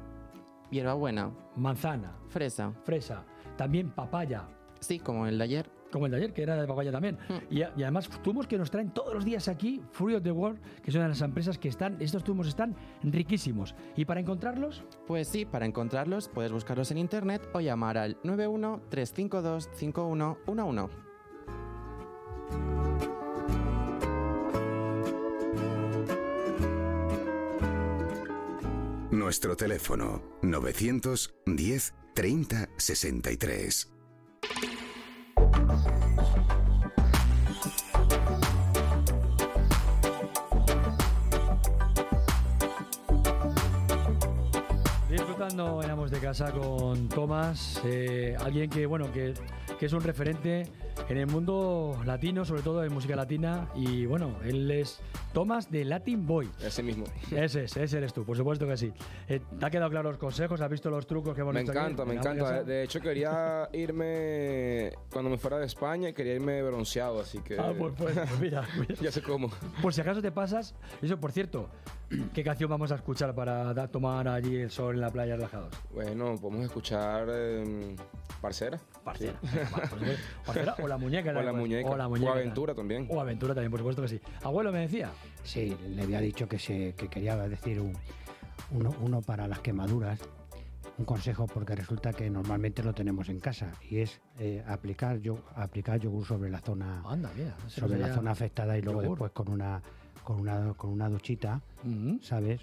Speaker 3: Hierbabuena,
Speaker 1: manzana,
Speaker 3: fresa.
Speaker 1: fresa, también papaya.
Speaker 3: Sí, como el de ayer.
Speaker 1: Como el de ayer, que era de papaya también. Y, a- y además zumos que nos traen todos los días aquí, Fruit of the World, que son de las empresas que están, estos zumos están riquísimos. ¿Y para encontrarlos?
Speaker 3: Pues sí, para encontrarlos puedes buscarlos en internet o llamar al 91 352 5111.
Speaker 2: Nuestro teléfono 910 30 63.
Speaker 1: Hablando de Casa con Tomás, eh, alguien que, bueno, que es un referente en el mundo latino, sobre todo en música latina. Y bueno, él es Tomás de Latin Boy.
Speaker 10: Ese mismo.
Speaker 1: Ese es, ese eres tú, por supuesto que sí. Eh, ¿Te ha quedado claro los consejos? ¿Has visto los trucos que hemos
Speaker 10: Me
Speaker 1: hecho aquí
Speaker 10: encanta, me encanta. De hecho, quería irme cuando me fuera de España, quería irme bronceado, así que.
Speaker 1: Ah, pues, pues, pues mira, mira.
Speaker 10: ya sé cómo.
Speaker 1: Por si acaso te pasas, eso por cierto, ¿qué canción vamos a escuchar para da- tomar allí el sol en la playa relajados?
Speaker 10: Bueno, podemos escuchar eh, Parcera.
Speaker 1: Parcera.
Speaker 10: Sí.
Speaker 1: Parcera o la muñeca.
Speaker 10: O la
Speaker 1: pues.
Speaker 10: muñeca.
Speaker 1: O la muñeca.
Speaker 10: O Aventura también.
Speaker 1: O aventura también, por supuesto que sí. Abuelo me decía.
Speaker 9: Sí, le había dicho que, se, que quería decir un- uno, uno para las quemaduras, un consejo porque resulta que normalmente lo tenemos en casa y es eh, aplicar, yo, aplicar yogur sobre la zona
Speaker 1: Anda, mira. ese
Speaker 9: sobre la zona afectada y luego
Speaker 1: yogur.
Speaker 9: después con una con una con una duchita, ¿sabes?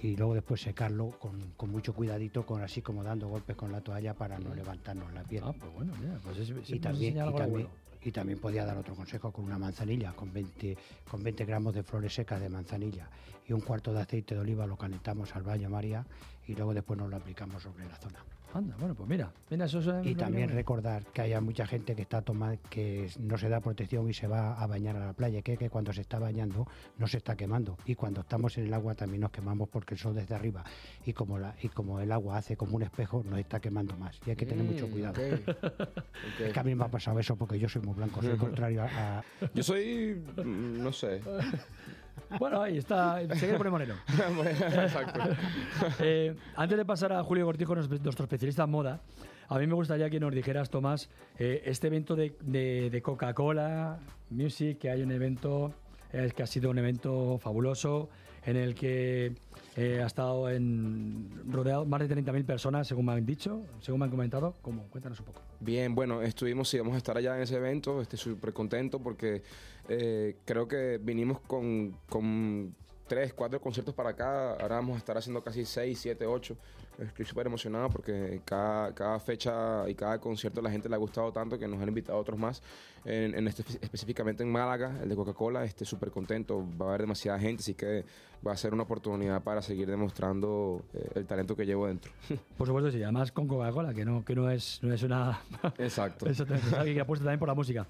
Speaker 9: Y luego después secarlo con, con mucho cuidadito, con así como dando golpes con la toalla para no levantarnos la piel.
Speaker 1: Ah, pues bueno, mira, pues es,
Speaker 9: y también, y también,
Speaker 1: abuelo.
Speaker 9: Y también podía dar otro consejo con una manzanilla, con 20, con 20 gramos de flores secas de manzanilla y un cuarto de aceite de oliva, lo calentamos al baño María y luego después nos lo aplicamos sobre la zona.
Speaker 1: Anda, bueno, pues mira, mira, eso es
Speaker 9: Y también recordar que haya mucha gente que está tomando, que no se da protección y se va a bañar a la playa, que, que cuando se está bañando no se está quemando. Y cuando estamos en el agua también nos quemamos porque el sol desde arriba y como, la, y como el agua hace como un espejo, nos está quemando más. Y hay que tener mucho
Speaker 10: Mm,
Speaker 9: cuidado.
Speaker 10: ok.
Speaker 9: Es que a mí me ha pasado eso porque yo soy muy blanco, soy contrario a... a-
Speaker 10: Yo soy. No sé.
Speaker 1: Bueno, ahí está, se quiere poner moreno.
Speaker 10: Exacto.
Speaker 1: Eh, antes de pasar a Julio Cortijo, nuestro especialista en moda, a mí me gustaría que nos dijeras, Tomás, eh, este evento de, de- de Coca-Cola Music, que hay un evento, eh, que ha sido un evento fabuloso, en el que eh, ha estado en, rodeado más de 30.000 personas, según me han dicho, según me han comentado. ¿Cómo? Cuéntanos un poco.
Speaker 10: Bien, bueno, estuvimos y vamos a estar allá en ese evento. Estoy súper contento porque eh, creo que vinimos con, con tres, cuatro conciertos para acá. Ahora vamos a estar haciendo casi seis, siete, ocho. Estoy súper emocionado porque cada, cada fecha y cada concierto a la gente le ha gustado tanto que nos han invitado otros más. En, en este, específicamente en Málaga, el de Coca-Cola, estoy súper contento. Va a haber demasiada gente, así que va a ser una oportunidad para seguir demostrando eh, el talento que llevo dentro.
Speaker 1: Por supuesto, sí, además con Coca-Cola, que no, que no es, no es una.
Speaker 10: Exacto.
Speaker 1: Exactamente, es alguien que apuesta también por la música.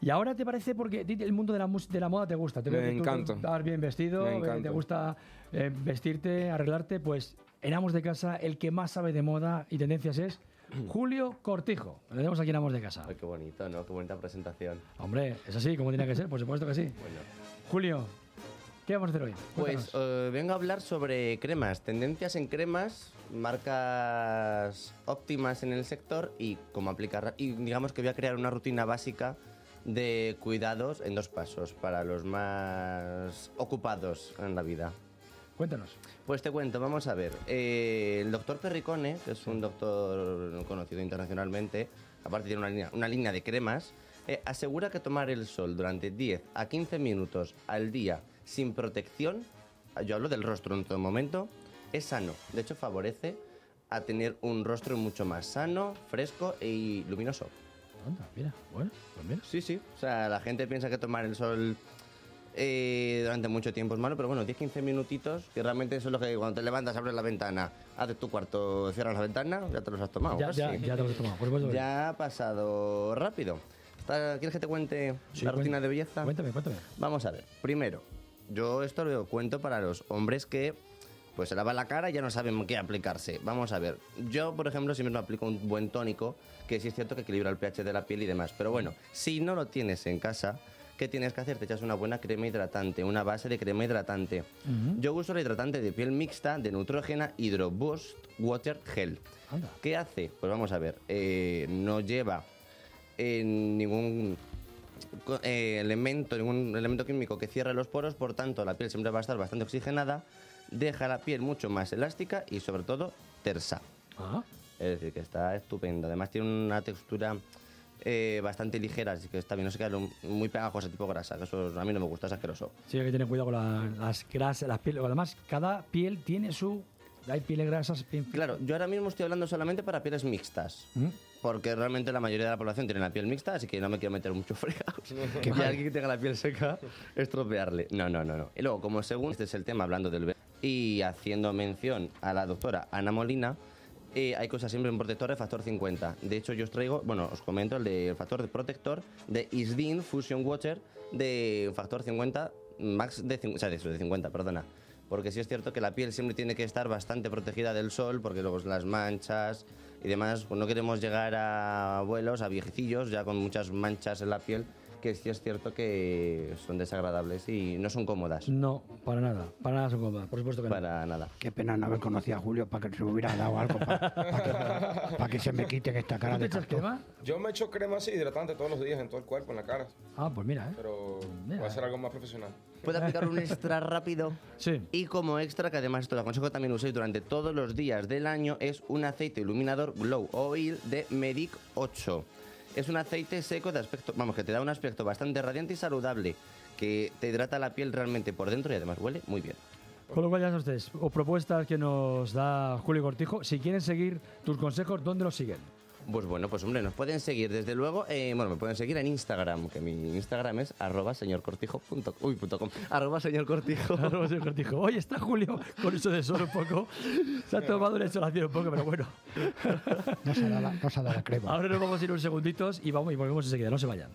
Speaker 1: Y ahora te parece porque el mundo de la, de la moda te gusta. Te
Speaker 10: Me encanta.
Speaker 1: Estás bien vestido,
Speaker 10: Me
Speaker 1: eh, te gusta eh, vestirte, arreglarte. Pues en Amos de Casa, el que más sabe de moda y tendencias es Julio Cortijo. Lo tenemos aquí en Amos de Casa.
Speaker 12: Ay, qué bonito, ¿no? Qué bonita presentación.
Speaker 1: Hombre, es así como tiene que ser, por supuesto que sí. Julio, ¿qué vamos a hacer hoy?
Speaker 12: Pues eh, vengo a hablar sobre cremas, tendencias en cremas, marcas óptimas en el sector y cómo aplicar. Y digamos que voy a crear una rutina básica de cuidados en dos pasos para los más ocupados en la vida.
Speaker 1: Cuéntanos.
Speaker 12: Pues te cuento, vamos a ver. Eh, el doctor Perricone, que es un doctor conocido internacionalmente, aparte tiene una línea, una línea de cremas, eh, asegura que tomar el sol durante 10 a 15 minutos al día sin protección, yo hablo del rostro en todo momento, es sano. De hecho, favorece a tener un rostro mucho más sano, fresco y luminoso.
Speaker 1: Anda, mira, bueno, pues mira.
Speaker 12: Sí, sí. O sea, la gente piensa que tomar el sol eh, durante mucho tiempo es malo, pero bueno, 10-15 minutitos, que realmente eso es lo que cuando te levantas, abres la ventana, haces tu cuarto, cierras la ventana, ya te los has tomado.
Speaker 1: Ya, ya, ya te lo has tomado, por supuesto
Speaker 12: Ya ha pasado rápido. ¿Quieres que te cuente
Speaker 1: Sí,
Speaker 12: la rutina de belleza?
Speaker 1: Cuéntame, cuéntame.
Speaker 12: Vamos a ver. Primero, yo esto lo cuento para los hombres que pues se lavan la cara y ya no saben qué aplicarse. Vamos a ver. Yo, por ejemplo, siempre me aplico un buen tónico, que sí es cierto que equilibra el pH de la piel y demás. Pero bueno, si no lo tienes en casa, ¿qué tienes que hacer? Te echas una buena crema hidratante, una base de crema hidratante. Yo uso el hidratante de piel mixta de Neutrogena Hydro Boost Water Gel.
Speaker 1: Anda.
Speaker 12: ¿Qué hace? Pues vamos a ver. eh, no lleva eh, ningún eh, elemento, ningún elemento químico que cierre los poros, por tanto la piel siempre va a estar bastante oxigenada, deja la piel mucho más elástica y sobre todo tersa.
Speaker 1: Ah.
Speaker 12: Es decir, que está estupendo. Además tiene una textura eh, bastante ligera, así que bien, no se queda lo- muy pegajosa, tipo grasa, que eso a mí no me gusta, es asqueroso.
Speaker 1: Sí, hay que tener cuidado con la- las grasas, las pieles. Además, cada piel tiene su. Hay pieles grasas. piel-
Speaker 12: Claro, yo ahora mismo estoy hablando solamente para pieles mixtas.
Speaker 1: ¿Mm?
Speaker 12: Porque realmente la mayoría de la población tiene la piel mixta, así que no me quiero meter mucho fregados. Y
Speaker 9: mal.
Speaker 12: alguien que tenga la piel seca, estropearle. No, no, no, no. Y luego, como según, este es el tema hablando del Y haciendo mención a la doctora Ana Molina, eh, hay usar siempre un protector de factor 50. De hecho, yo os traigo, bueno, os comento el del factor de protector de Isdin Fusion Water de factor 50, max de, o sea, de, de 50, perdona. Porque sí es cierto que la piel siempre tiene que estar bastante protegida del sol, porque luego las manchas y demás, pues no queremos llegar a abuelos, a viejecillos, ya con muchas manchas en la piel, que sí es cierto que son desagradables y no son cómodas.
Speaker 1: No, para nada. Para nada son cómodas. Por supuesto que no.
Speaker 12: Para nada.
Speaker 9: Qué pena no haber conocido a Julio para que se me hubiera dado algo para, que, se me quite esta cara de cartón.
Speaker 10: Yo me echo crema así hidratante todos los días en todo el cuerpo, en la cara.
Speaker 1: Ah, pues mira, ¿eh?
Speaker 10: Pero voy a hacer algo más profesional.
Speaker 12: Puedo aplicar un extra rápido.
Speaker 1: Sí.
Speaker 12: Y como extra, que además esto lo aconsejo también uséis durante todos los días del año, es un aceite iluminador Glow Oil de Medic 8. Es un aceite seco de aspecto, vamos, que te da un aspecto bastante radiante y saludable, que te hidrata la piel realmente por dentro y además huele muy bien.
Speaker 1: Con lo cual ya ustedes, o propuestas que nos da Julio Cortijo. Si quieren seguir tus consejos, ¿dónde los siguen?
Speaker 12: Pues bueno, pues hombre, nos pueden seguir desde luego, eh, bueno, me pueden seguir en Instagram, que mi Instagram es arroba señorcortijo.com, uy, punto com, arroba señorcortijo.
Speaker 1: Arroba señor Cortijo. Hoy está Julio con eso de sol un poco. Se ha tomado una insolación un poco, pero bueno.
Speaker 9: No se ha dado la, no se ha dado la crema.
Speaker 1: Ahora nos vamos a ir unos segunditos y vamos y volvemos enseguida. No se vayan.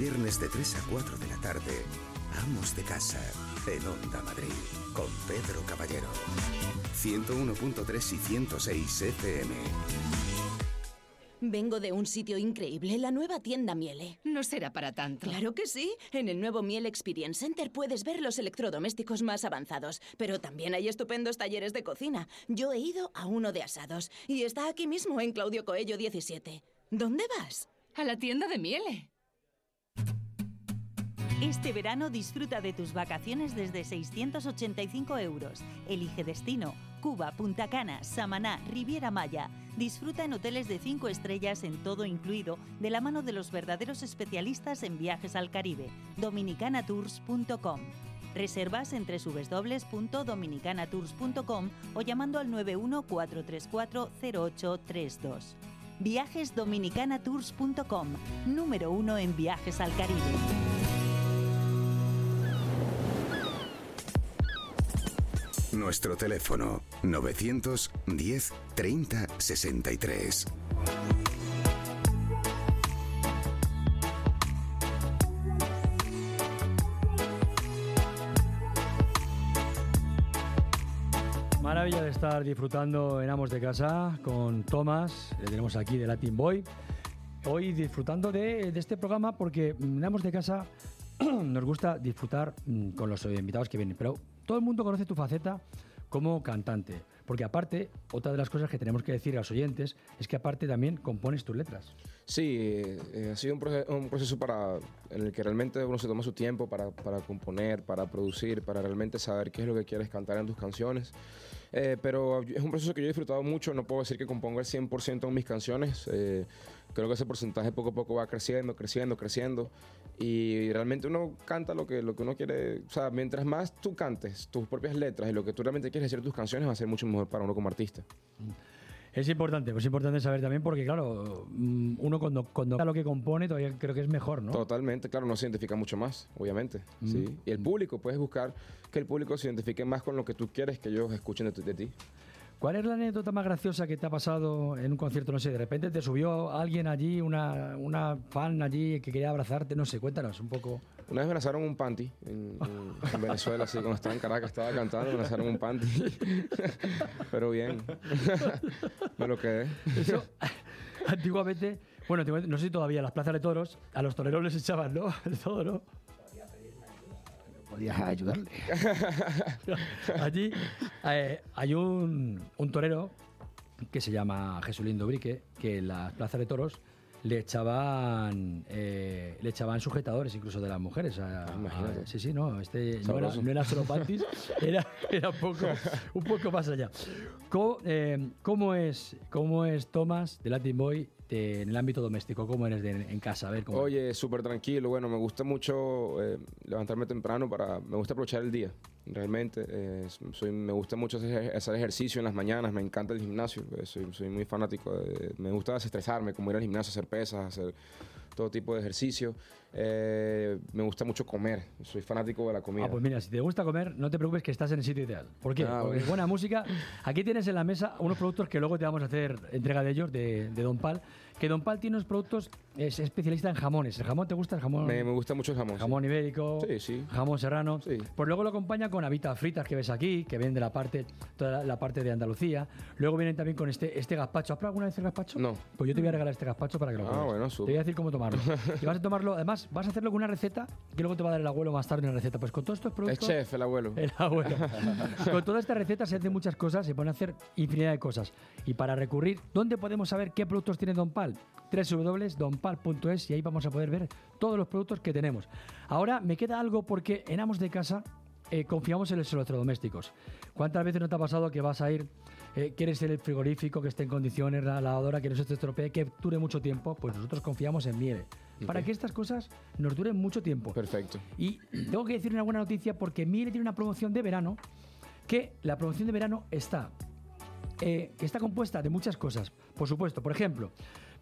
Speaker 2: Viernes de 3 a 4 de la tarde, Amos de Casa, en Onda Madrid, con Pedro Caballero. 101.3 y 106 FM.
Speaker 5: Vengo de un sitio increíble, la nueva tienda Miele.
Speaker 6: No será para tanto.
Speaker 5: Claro que sí. En el nuevo Miele Experience Center puedes ver los electrodomésticos más avanzados, pero también hay estupendos talleres de cocina. Yo he ido a uno de asados y está aquí mismo en Claudio Coello 17. ¿Dónde vas?
Speaker 6: A la tienda de Miele.
Speaker 13: Este verano disfruta de tus vacaciones desde 685 euros. Elige destino. Cuba, Punta Cana, Samaná, Riviera Maya. Disfruta en hoteles de 5 estrellas en todo incluido, de la mano de los verdaderos especialistas en viajes al Caribe. Dominicanatours.com. Reservas en www.dominicanatours.com o llamando al 914340832. Viajesdominicanatours.com, número uno en viajes al Caribe.
Speaker 2: Nuestro teléfono 910 30 63.
Speaker 1: Maravilla de estar disfrutando en Amos de Casa con Tomás, le tenemos aquí de Latin Boy. Hoy disfrutando de, de este programa porque en Amos de Casa nos gusta disfrutar mm, con los invitados que vienen, pero todo el mundo conoce tu faceta como cantante, porque aparte, otra de las cosas que tenemos que decir a los oyentes es que aparte también compones tus letras.
Speaker 10: Sí, eh, ha sido un, proce- un proceso para, en el que realmente uno se toma su tiempo para, para componer, para producir, para realmente saber qué es lo que quieres cantar en tus canciones. Eh, pero es un proceso que yo he disfrutado mucho, no puedo decir que compongo el 100% en mis canciones. eh, creo que ese porcentaje poco a poco va creciendo, creciendo, creciendo. Y realmente uno canta lo que, lo que uno quiere. O sea, mientras más tú cantes tus propias letras y lo que tú realmente quieres decir tus canciones, va a ser mucho mejor para uno como artista.
Speaker 1: Es importante, pues es importante saber también porque, claro, mm, uno cuando, cuando lo que compone todavía creo que es mejor, ¿no?
Speaker 10: Totalmente, claro, no se identifica mucho más, obviamente.
Speaker 1: Mm.
Speaker 10: Sí. Y el público, puedes buscar que el público se identifique más con lo que tú quieres que ellos escuchen de, de ti.
Speaker 1: ¿Cuál es la anécdota más graciosa que te ha pasado en un concierto? No sé, de repente te subió alguien allí, una, una fan allí que quería abrazarte, no sé, cuéntanos un poco.
Speaker 10: Una vez me lanzaron un panty en, en- en Venezuela, así cuando estaba en Caracas, estaba cantando, me lanzaron un panty. Pero bien, me lo quedé.
Speaker 1: Eso, antiguamente, bueno, antiguamente, no sé si todavía en las plazas de toros, a los toreros les echaban, ¿no? El todo, ¿no?
Speaker 9: Podías ayudarle.
Speaker 1: Allí eh, hay un, un torero que se llama Jesulindo Brique, que en las plazas de toros le echaban eh, le echaban sujetadores incluso de las mujeres. a- sí, sí, no, este no era, no era solo panties, era, era un, poco, un poco más allá. ¿Cómo, eh, cómo es, ¿Cómo es Thomas de Latin Boy de- en el ámbito doméstico? ¿Cómo eres de- en casa? A ver, ¿cómo
Speaker 10: Oye, súper tranquilo. Bueno, me gusta mucho eh, levantarme temprano para... Me gusta aprovechar el día, realmente. Eh, soy, me gusta mucho hacer, hacer ejercicio en las mañanas. Me encanta el gimnasio. eh, soy, soy muy fanático. de- me gusta desestresarme, como ir al gimnasio, hacer pesas, hacer todo tipo de ejercicio. Eh, me gusta mucho comer. Soy fanático de la comida.
Speaker 1: Ah, pues mira, si te gusta comer, no te preocupes que estás en el sitio ideal. ¿Por qué?
Speaker 10: Ah,
Speaker 1: Porque
Speaker 10: bueno.
Speaker 1: buena música. Aquí tienes en la mesa unos productos que luego te vamos a hacer entrega de ellos, de, de Don Pal. Que Don Pal tiene unos productos, es especialista en jamones. ¿El jamón te gusta? ¿El jamón?
Speaker 10: me, me gusta mucho el jamón. sí.
Speaker 1: Jamón ibérico,
Speaker 10: Sí, sí.
Speaker 1: jamón serrano. Pues luego lo acompaña con habitas fritas que ves aquí, que vienen de la parte, toda la, parte de Andalucía. Luego vienen también con este, este gazpacho. ¿Has probado alguna vez el gazpacho?
Speaker 10: No.
Speaker 1: Pues yo te voy a regalar este gazpacho para que lo
Speaker 10: Ah,
Speaker 1: pruebes.
Speaker 10: bueno,
Speaker 1: Te
Speaker 10: súper.
Speaker 1: voy a decir cómo tomarlo. y vas a tomarlo, además, vas a hacerlo con una receta que luego te va a dar el abuelo más tarde una receta. Pues con todos estos
Speaker 10: El
Speaker 1: productos...
Speaker 10: chef, el abuelo.
Speaker 1: El abuelo. Con toda esta receta se hacen muchas cosas, se pueden hacer infinidad de cosas. Y para recurrir, ¿dónde podemos saber qué productos tiene Don Pal? www.donpal.es y ahí vamos a poder ver todos los productos que tenemos. Ahora me queda algo porque en Amos de Casa eh, confiamos en los electrodomésticos. ¿Cuántas veces no te ha pasado que vas a ir, eh, quieres el frigorífico que esté en condiciones, la lavadora que no se te estropee, que dure mucho tiempo? Pues nosotros confiamos en Miele. Para que estas cosas nos duren mucho tiempo.
Speaker 10: Perfecto.
Speaker 1: Y tengo que decir una buena noticia porque Miele tiene una promoción de verano que la promoción de verano está, eh, está compuesta de muchas cosas. Por supuesto, por ejemplo,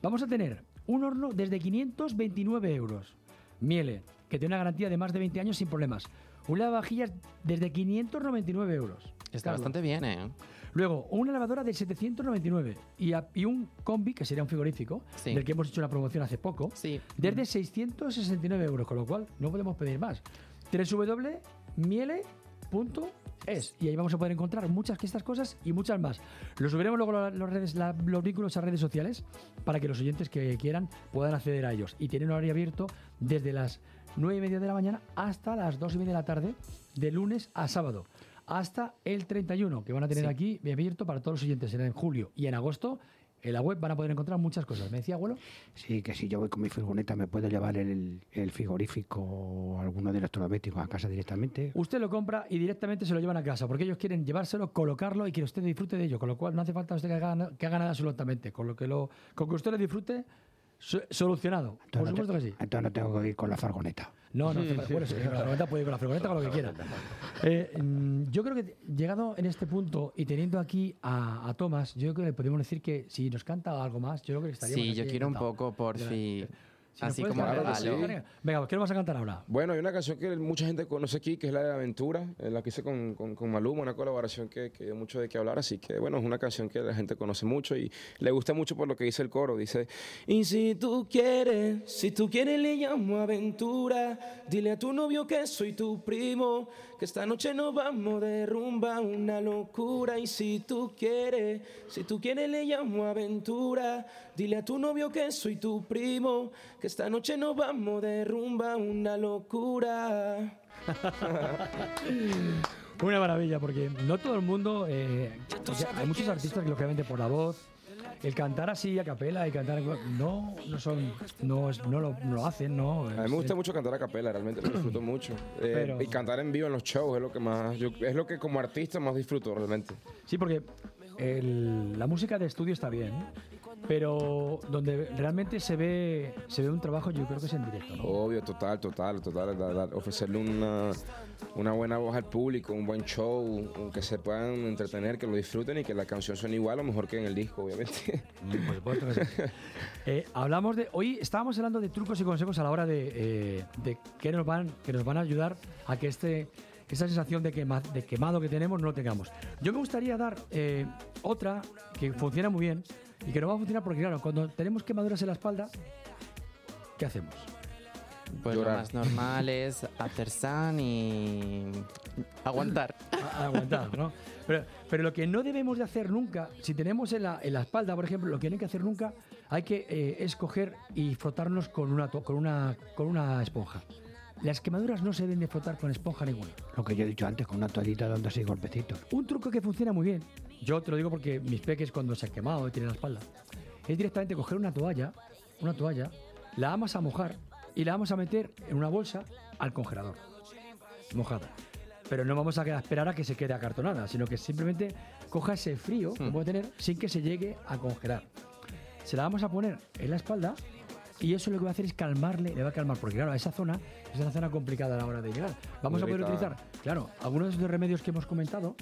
Speaker 1: vamos a tener un horno desde 529 euros. Miele, que tiene una garantía de más de 20 años sin problemas. Un lavavajillas desde 599 euros.
Speaker 3: Está
Speaker 1: Carlos.
Speaker 3: bastante bien, ¿eh?
Speaker 1: Luego, una lavadora de 799 y, a- y un combi, que sería un frigorífico,
Speaker 3: Sí.
Speaker 1: del que hemos hecho una promoción hace poco, desde 669 euros, con lo cual no podemos pedir más. www.miele.es y ahí vamos a poder encontrar muchas de estas cosas y muchas más. Lo subiremos luego lo- los, redes, la- los vínculos a redes sociales para que los oyentes que quieran puedan acceder a ellos. Y tienen horario abierto desde las 9 y media de la mañana hasta las 2 y media de la tarde, de lunes a sábado hasta el 31, que van a tener
Speaker 9: Sí.
Speaker 1: aquí abierto para todos los oyentes en julio y en agosto. En la web van a poder encontrar muchas cosas. ¿Me decía, abuelo?
Speaker 9: Sí, que si yo voy con mi furgoneta me puedo llevar el, el frigorífico o alguno de los electrodomésticos a casa directamente.
Speaker 1: Usted lo compra y directamente se lo llevan a casa, porque ellos quieren llevárselo, colocarlo y que usted disfrute de ello, con lo cual no hace falta usted que haga, que haga nada absolutamente. Con lo que lo, con que usted lo disfrute, so- solucionado. Por
Speaker 9: Entonces,
Speaker 1: supuesto
Speaker 9: no
Speaker 1: que
Speaker 9: te-
Speaker 1: sí.
Speaker 9: entonces no tengo que ir con la furgoneta.
Speaker 1: No, no, hace- bueno, sí, con la furgoneta puede ir con la furgoneta con lo que quiera. Eh, mm, yo creo que llegado en este punto y teniendo aquí a, a Tomás, yo creo que le podemos decir que si nos canta algo más, yo creo que estaríamos
Speaker 3: Sí, yo quiero un poco, por fin.
Speaker 1: Si
Speaker 3: Así como
Speaker 10: Claro que
Speaker 3: regalo.
Speaker 10: sí.
Speaker 1: Venga, ¿qué vas a cantar ahora?
Speaker 10: Bueno, hay una canción que mucha gente conoce aquí, que es la de Aventura, eh, la que hice con, con, con Maluma, una colaboración que, que dio mucho de qué hablar, así que bueno, es una canción que la gente conoce mucho y le gusta mucho por lo que dice el coro, dice, y si tú quieres, si tú quieres le llamo Aventura, dile a tu novio que soy tu primo, que esta noche nos vamos de rumba, una locura, y si tú quieres, si tú quieres le llamo Aventura, dile a tu novio que soy tu primo, que esta noche nos vamos de rumba, una locura.
Speaker 1: Una maravilla, porque no todo el mundo. eh, o sea, hay muchos artistas que, lógicamente, por la voz, el cantar así a capela y cantar. No, no son. No, es- no, lo, no lo hacen, ¿no?
Speaker 10: A mí me gusta mucho cantar a capela, realmente lo disfruto mucho. Eh,
Speaker 1: Pero-
Speaker 10: Y cantar en vivo en los shows es lo que más, yo- es lo que como artista más disfruto realmente.
Speaker 1: Sí, porque el- la música de estudio está bien, pero donde realmente se ve, se ve un trabajo, yo creo que es en directo, ¿no?
Speaker 10: Obvio, total, total, total. da- da- ofrecerle una, una buena voz al público, un buen show, que se puedan entretener, que lo disfruten y que la canción suene igual o mejor que en el disco, obviamente.
Speaker 1: Por supuesto que sí. Eh, hablamos de. Hoy estábamos hablando de trucos y consejos a la hora de, eh, de que, nos van, que nos van a ayudar a que este, esta sensación de, quema- de quemado que tenemos no lo tengamos. Yo me gustaría dar eh, otra que funciona muy bien y que no va a funcionar porque, claro, cuando tenemos quemaduras en la espalda, ¿qué hacemos?
Speaker 3: Pues
Speaker 10: Llorar.
Speaker 3: lo más normal es hacer san y aguantar.
Speaker 1: a- aguantar, ¿no? Pero, pero lo que no debemos de hacer nunca, si tenemos en la, en la espalda, por ejemplo, lo que no hay que hacer nunca, hay que eh, escoger y frotarnos con una, to- con, una, con una esponja. Las quemaduras no se deben de frotar con esponja ninguna.
Speaker 9: Lo que yo he dicho antes, con una toallita dando así golpecitos.
Speaker 1: Un truco que funciona muy bien, yo te lo digo porque mis peques cuando se han quemado y tienen la espalda, es directamente coger una toalla, una toalla, la vamos a mojar y la vamos a meter en una bolsa al congelador, mojada. Pero no vamos a esperar a que se quede acartonada, sino que simplemente coja ese frío que puede tener sin que se llegue a congelar. se la vamos a poner en la espalda y eso lo que va a hacer es calmarle, le va a calmar, porque claro, esa zona es una zona complicada a la hora de llegar. Vamos
Speaker 10: Muy
Speaker 1: a poder utilizar, claro, algunos de esos remedios que hemos comentado,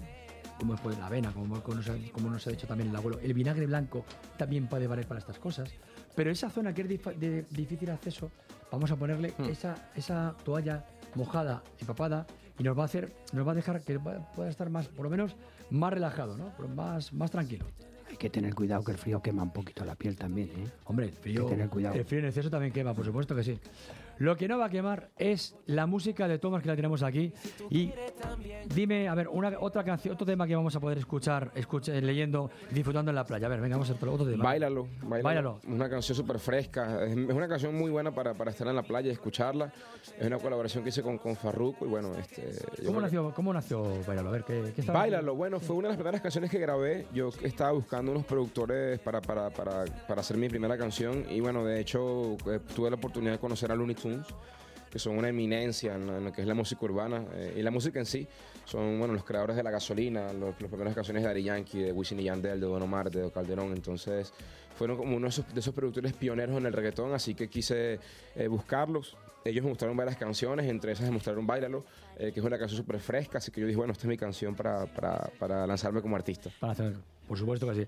Speaker 1: como pues la avena, como, como nos, ha, como nos ha dicho también el abuelo, el vinagre blanco también puede valer para estas cosas, pero esa zona que es dif- de difícil acceso, vamos a ponerle
Speaker 10: Hmm.
Speaker 1: esa, esa toalla mojada, empapada, y nos va a hacer, nos va a dejar que pueda estar más, por lo menos, más relajado, ¿no? Más, más tranquilo.
Speaker 9: Hay que tener cuidado que el frío quema un poquito la piel también, ¿eh?
Speaker 1: Hombre, el frío,
Speaker 9: Hay que tener cuidado.
Speaker 1: el frío en exceso también quema, por supuesto que sí. Lo que no va a quemar es la música de Thomas que la tenemos aquí. Y dime, a ver, una, otra canción, otro tema que vamos a poder escuchar, escucha- leyendo, disfrutando en la playa. A ver, venga, vamos a otro, otro tema.
Speaker 10: Bailalo, bailalo.
Speaker 1: Báilalo.
Speaker 10: Una canción súper fresca. Es una canción muy buena para, para estar en la playa y escucharla. Es una colaboración que hice con, con Farruko y bueno, este...
Speaker 1: ¿Cómo
Speaker 10: creo que-
Speaker 1: nació, ¿Cómo nació Bailalo? A ver, ¿qué, qué estaba-
Speaker 10: Báilalo, bueno, fue una de las primeras canciones que grabé. Yo estaba buscando unos productores para, para, para, para hacer mi primera canción y bueno, de hecho eh, tuve la oportunidad de conocer a Looney Tunes, que son una eminencia en, en lo que es la música urbana eh, y la música en sí. Son, bueno, los creadores de La Gasolina, los, las primeras canciones de Daddy Yankee, de Wisin y Yandel, de Don Omar, de Calderón. Entonces fueron como uno de esos, de esos productores pioneros en el reggaetón, así que quise eh, buscarlos. Ellos me mostraron varias canciones, entre esas me mostraron Bailalo, eh, que es una canción súper fresca, así que yo dije, bueno, esta es mi canción para, para, para lanzarme como artista.
Speaker 1: Para hacer, por supuesto que sí.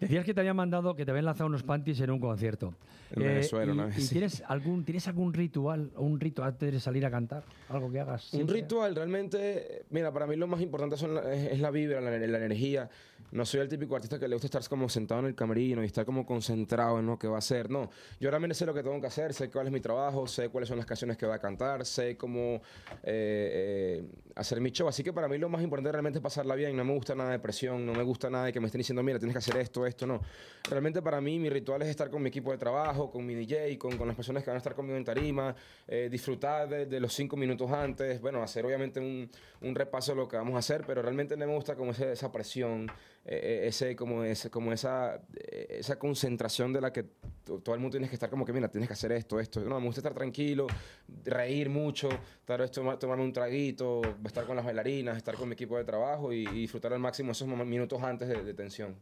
Speaker 1: Decías que te habían mandado, que te habían lanzado unos panties en un concierto.
Speaker 10: En Venezuela
Speaker 1: y,
Speaker 10: vez,
Speaker 1: y
Speaker 10: sí.
Speaker 1: ¿tienes algún, ¿Tienes algún ritual o un rito antes de salir a cantar? Algo que hagas.
Speaker 10: Un
Speaker 1: siempre?
Speaker 10: ritual, realmente, eh, mira, para mí lo más importante son la- es, es la vibra, la, la energía. No soy el típico artista que le gusta estar como sentado en el camerino y estar como concentrado en lo que va a hacer. No, yo realmente sé lo que tengo que hacer, sé cuál es mi trabajo, sé cuáles son las canciones que voy a cantar, sé cómo eh, eh, hacer mi show. Así que para mí lo más importante realmente es pasarla bien. No me gusta nada de presión, no me gusta nada de que me estén diciendo, mira, tienes que hacer esto, esto, no. Realmente para mí mi ritual es estar con mi equipo de trabajo, con mi DJ, con, con las personas que van a estar conmigo en tarima, eh, disfrutar de, los cinco minutos antes, bueno, hacer obviamente un, un repaso de lo que vamos a hacer, pero realmente me gusta como ese- esa presión, eh, eh, ese, como, ese, como esa, esa concentración de la que to- todo el mundo tiene que estar como que, mira, tienes que hacer esto, esto. No, me gusta estar tranquilo, reír mucho, tal vez toma- tomarme un traguito, estar con las bailarinas, estar con mi equipo de trabajo y, disfrutar al máximo esos minutos antes de, de tensión.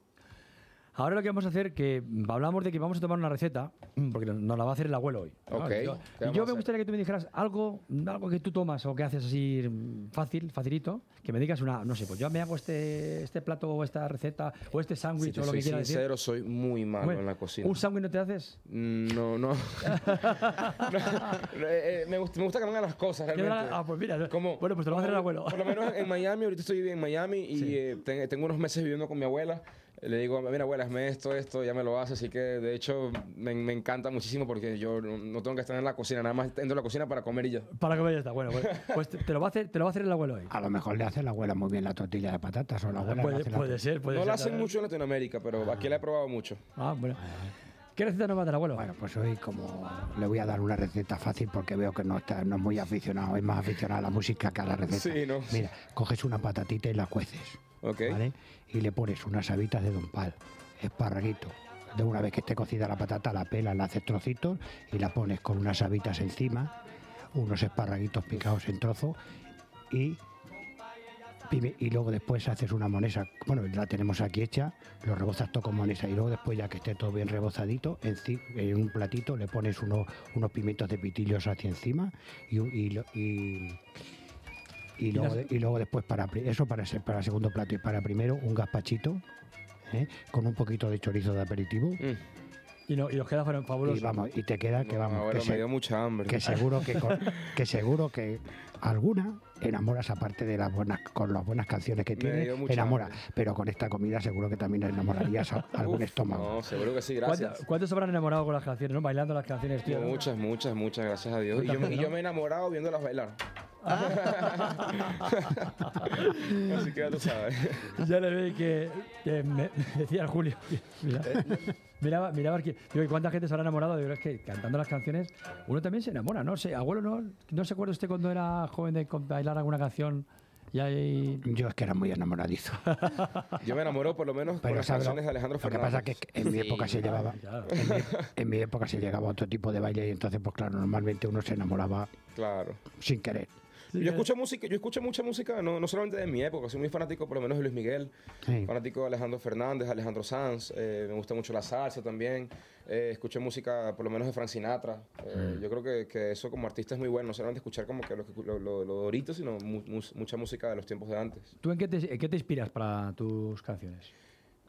Speaker 1: Ahora lo que vamos a hacer, que hablamos de que vamos a tomar una receta, porque nos la va a hacer el abuelo hoy.
Speaker 10: Ok,
Speaker 1: Y yo-
Speaker 10: ¿qué
Speaker 1: y
Speaker 10: vamos
Speaker 1: yo me gustaría que tú me dijeras algo, algo que tú tomas o que haces así mm, fácil, facilito, que me digas una, no sé, pues yo me hago este, este plato o esta receta o este
Speaker 10: Si
Speaker 1: sándwich
Speaker 10: te
Speaker 1: o lo que quieras decir.
Speaker 10: sincero, soy muy malo
Speaker 1: Bueno,
Speaker 10: en la cocina.
Speaker 1: ¿Un sándwich no te haces?
Speaker 10: Mm, No, no. No, eh, eh, me, gusta, me gusta que me hagan las cosas realmente.
Speaker 1: ah, pues mira,
Speaker 10: Como-
Speaker 1: bueno, pues te lo va a hacer el abuelo.
Speaker 10: Por lo menos en Miami, ahorita estoy en Miami y eh, ten- tengo unos meses viviendo con mi abuela. Le digo, mira abuela, hazme esto, esto, ya me lo hace. Así que de hecho me, me encanta muchísimo porque yo no, no tengo que estar en la cocina, nada más entro a la cocina para comer y ya.
Speaker 1: Para comer ya está. Bueno, pues, pues te, te lo va a hacer, te lo va a hacer el abuelo hoy.
Speaker 9: A lo mejor le hace la abuela muy bien la tortilla de patatas o la abuela le
Speaker 1: Puede,
Speaker 9: la
Speaker 1: puede ser, puede
Speaker 10: no
Speaker 1: ser.
Speaker 10: la hacen mucho en Latinoamérica, pero aquí la he probado mucho.
Speaker 1: Ah, bueno. ¿Qué receta nos va a dar, abuelo?
Speaker 9: Bueno, pues hoy como le voy a dar una receta fácil porque veo que no, está, no es muy aficionado, es más aficionado a la música que a la receta.
Speaker 10: Sí, ¿no?
Speaker 9: Mira, coges una patatita y la cueces,
Speaker 10: Ok.
Speaker 9: ¿vale? Y le pones unas habitas de don pal, esparraguito. De una vez que esté cocida la patata, la pelas, la haces trocitos y la pones con unas habitas encima, unos esparraguitos picados en trozos y y luego después haces una monesa, bueno, la tenemos aquí hecha, lo rebozas todo con monesa y luego después ya que esté todo bien rebozadito, en un platito le pones unos, unos pimientos de pitillos hacia encima y- y Y luego, y luego después para eso para ser para segundo plato y para primero un gazpachito ¿eh? con un poquito de chorizo de aperitivo
Speaker 1: Y, no, y nos queda fa- fabuloso.
Speaker 9: y vamos y te queda que
Speaker 10: No,
Speaker 9: vamos
Speaker 10: abuelo,
Speaker 9: que,
Speaker 10: me
Speaker 9: se-
Speaker 10: dio mucha hambre.
Speaker 9: que seguro que con- que seguro que alguna enamoras aparte de las buenas con las buenas canciones que tiene enamora
Speaker 10: hambre.
Speaker 9: pero con esta comida seguro que también enamorarías a algún
Speaker 10: Uf,
Speaker 9: estómago
Speaker 10: No, seguro que sí,
Speaker 1: ¿Cuánto-
Speaker 10: gracias.
Speaker 1: ¿Cuántos se habrán enamorado con las canciones, no? Bailando las canciones, tío. ¿no?
Speaker 10: Muchas, muchas, muchas, gracias a Dios. Y yo, me- y yo me he enamorado viéndolas bailar. Así que ya tú sabes.
Speaker 1: Ya le ve que, que me, me decía el Julio. Mira, miraba, miraba aquí. Digo, ¿y cuánta gente se habrá enamorado? Digo, es que cantando las canciones uno también se enamora, ¿no? sé, abuelo, ¿no? ¿No se acuerda usted cuando era joven de bailar alguna canción? Y ahí...
Speaker 9: yo es que era muy enamoradizo
Speaker 10: Yo me enamoro por lo menos
Speaker 9: pero
Speaker 10: las
Speaker 9: ¿sabes lo-
Speaker 10: canciones de Alejandro
Speaker 9: lo que
Speaker 10: Fernández.
Speaker 9: pasa que en mi época se llevaba
Speaker 1: Claro.
Speaker 9: en mi, en mi época se llegaba a otro tipo de baile y entonces pues claro normalmente uno se enamoraba
Speaker 10: Claro.
Speaker 9: sin querer
Speaker 10: yo escucho música, yo escucho mucha música, no, no solamente de mi época, soy muy fanático por lo menos de Luis Miguel,
Speaker 9: Sí.
Speaker 10: fanático de Alejandro Fernández, Alejandro Sanz, eh, me gusta mucho la salsa también, eh, escucho música por lo menos de Frank Sinatra, eh,
Speaker 1: Mm.
Speaker 10: yo creo que, que eso como artista es muy bueno, no solamente escuchar como que lo, lo, lo- lo de ahorita, sino mu- mucha música de los tiempos de antes.
Speaker 1: ¿Tú en qué te, en qué te inspiras para tus canciones?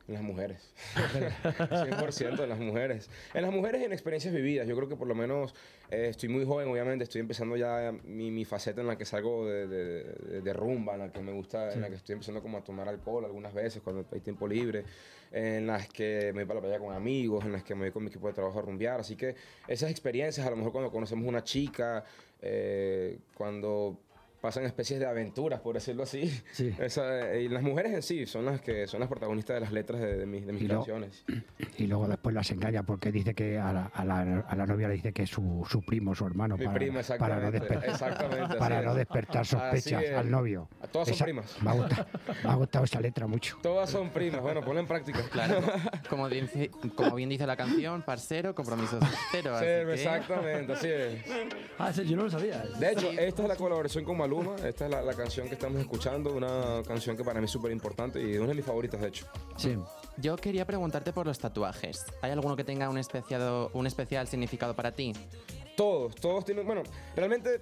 Speaker 10: En las mujeres. 100% en las mujeres. En las mujeres y en experiencias vividas. Yo creo que por lo menos eh, estoy muy joven, obviamente. Estoy empezando ya mi, mi faceta en la que salgo de, de- de- de rumba, en la que me gusta,
Speaker 1: Sí.
Speaker 10: en la que estoy empezando como a tomar alcohol algunas veces cuando hay tiempo libre. En las que me voy para la playa con amigos, en las que me voy con mi equipo de trabajo a rumbear. Así que esas experiencias, a lo mejor cuando conocemos una chica, eh, cuando pasan especies de aventuras, por decirlo así. Esa- y las mujeres en sí son las que son las protagonistas de las letras de, de mis, de mis
Speaker 9: Y
Speaker 10: canciones.
Speaker 9: Y luego después las engaña porque dice que a la, a la- a la novia le dice que es su, su primo, su hermano.
Speaker 10: Mi
Speaker 9: para,
Speaker 10: prima,
Speaker 9: para no,
Speaker 10: exactamente,
Speaker 9: desper-
Speaker 10: exactamente,
Speaker 9: para no
Speaker 10: es.
Speaker 9: despertar sospechas al novio.
Speaker 10: A todas son
Speaker 9: Esa-
Speaker 10: primas.
Speaker 9: Me ha, gustado, me ha gustado esa letra mucho.
Speaker 10: Todas son primas. Bueno, ponla en práctica.
Speaker 3: Claro, como bien, dice- como bien dice la canción, parcero, compromiso cero.
Speaker 10: Sí,
Speaker 3: así que-
Speaker 10: exactamente, así es.
Speaker 1: Ah, sí, yo no lo sabía.
Speaker 10: De hecho, esta es la colaboración con Maluma. Esta es la, la canción que estamos escuchando. Una canción que para mí es súper importante y una de mis favoritas, de hecho.
Speaker 1: Sí.
Speaker 3: Yo quería preguntarte por los tatuajes. ¿Hay alguno que tenga un, especiado, un especial significado para ti?
Speaker 10: Todos, todos tienen. Bueno, realmente.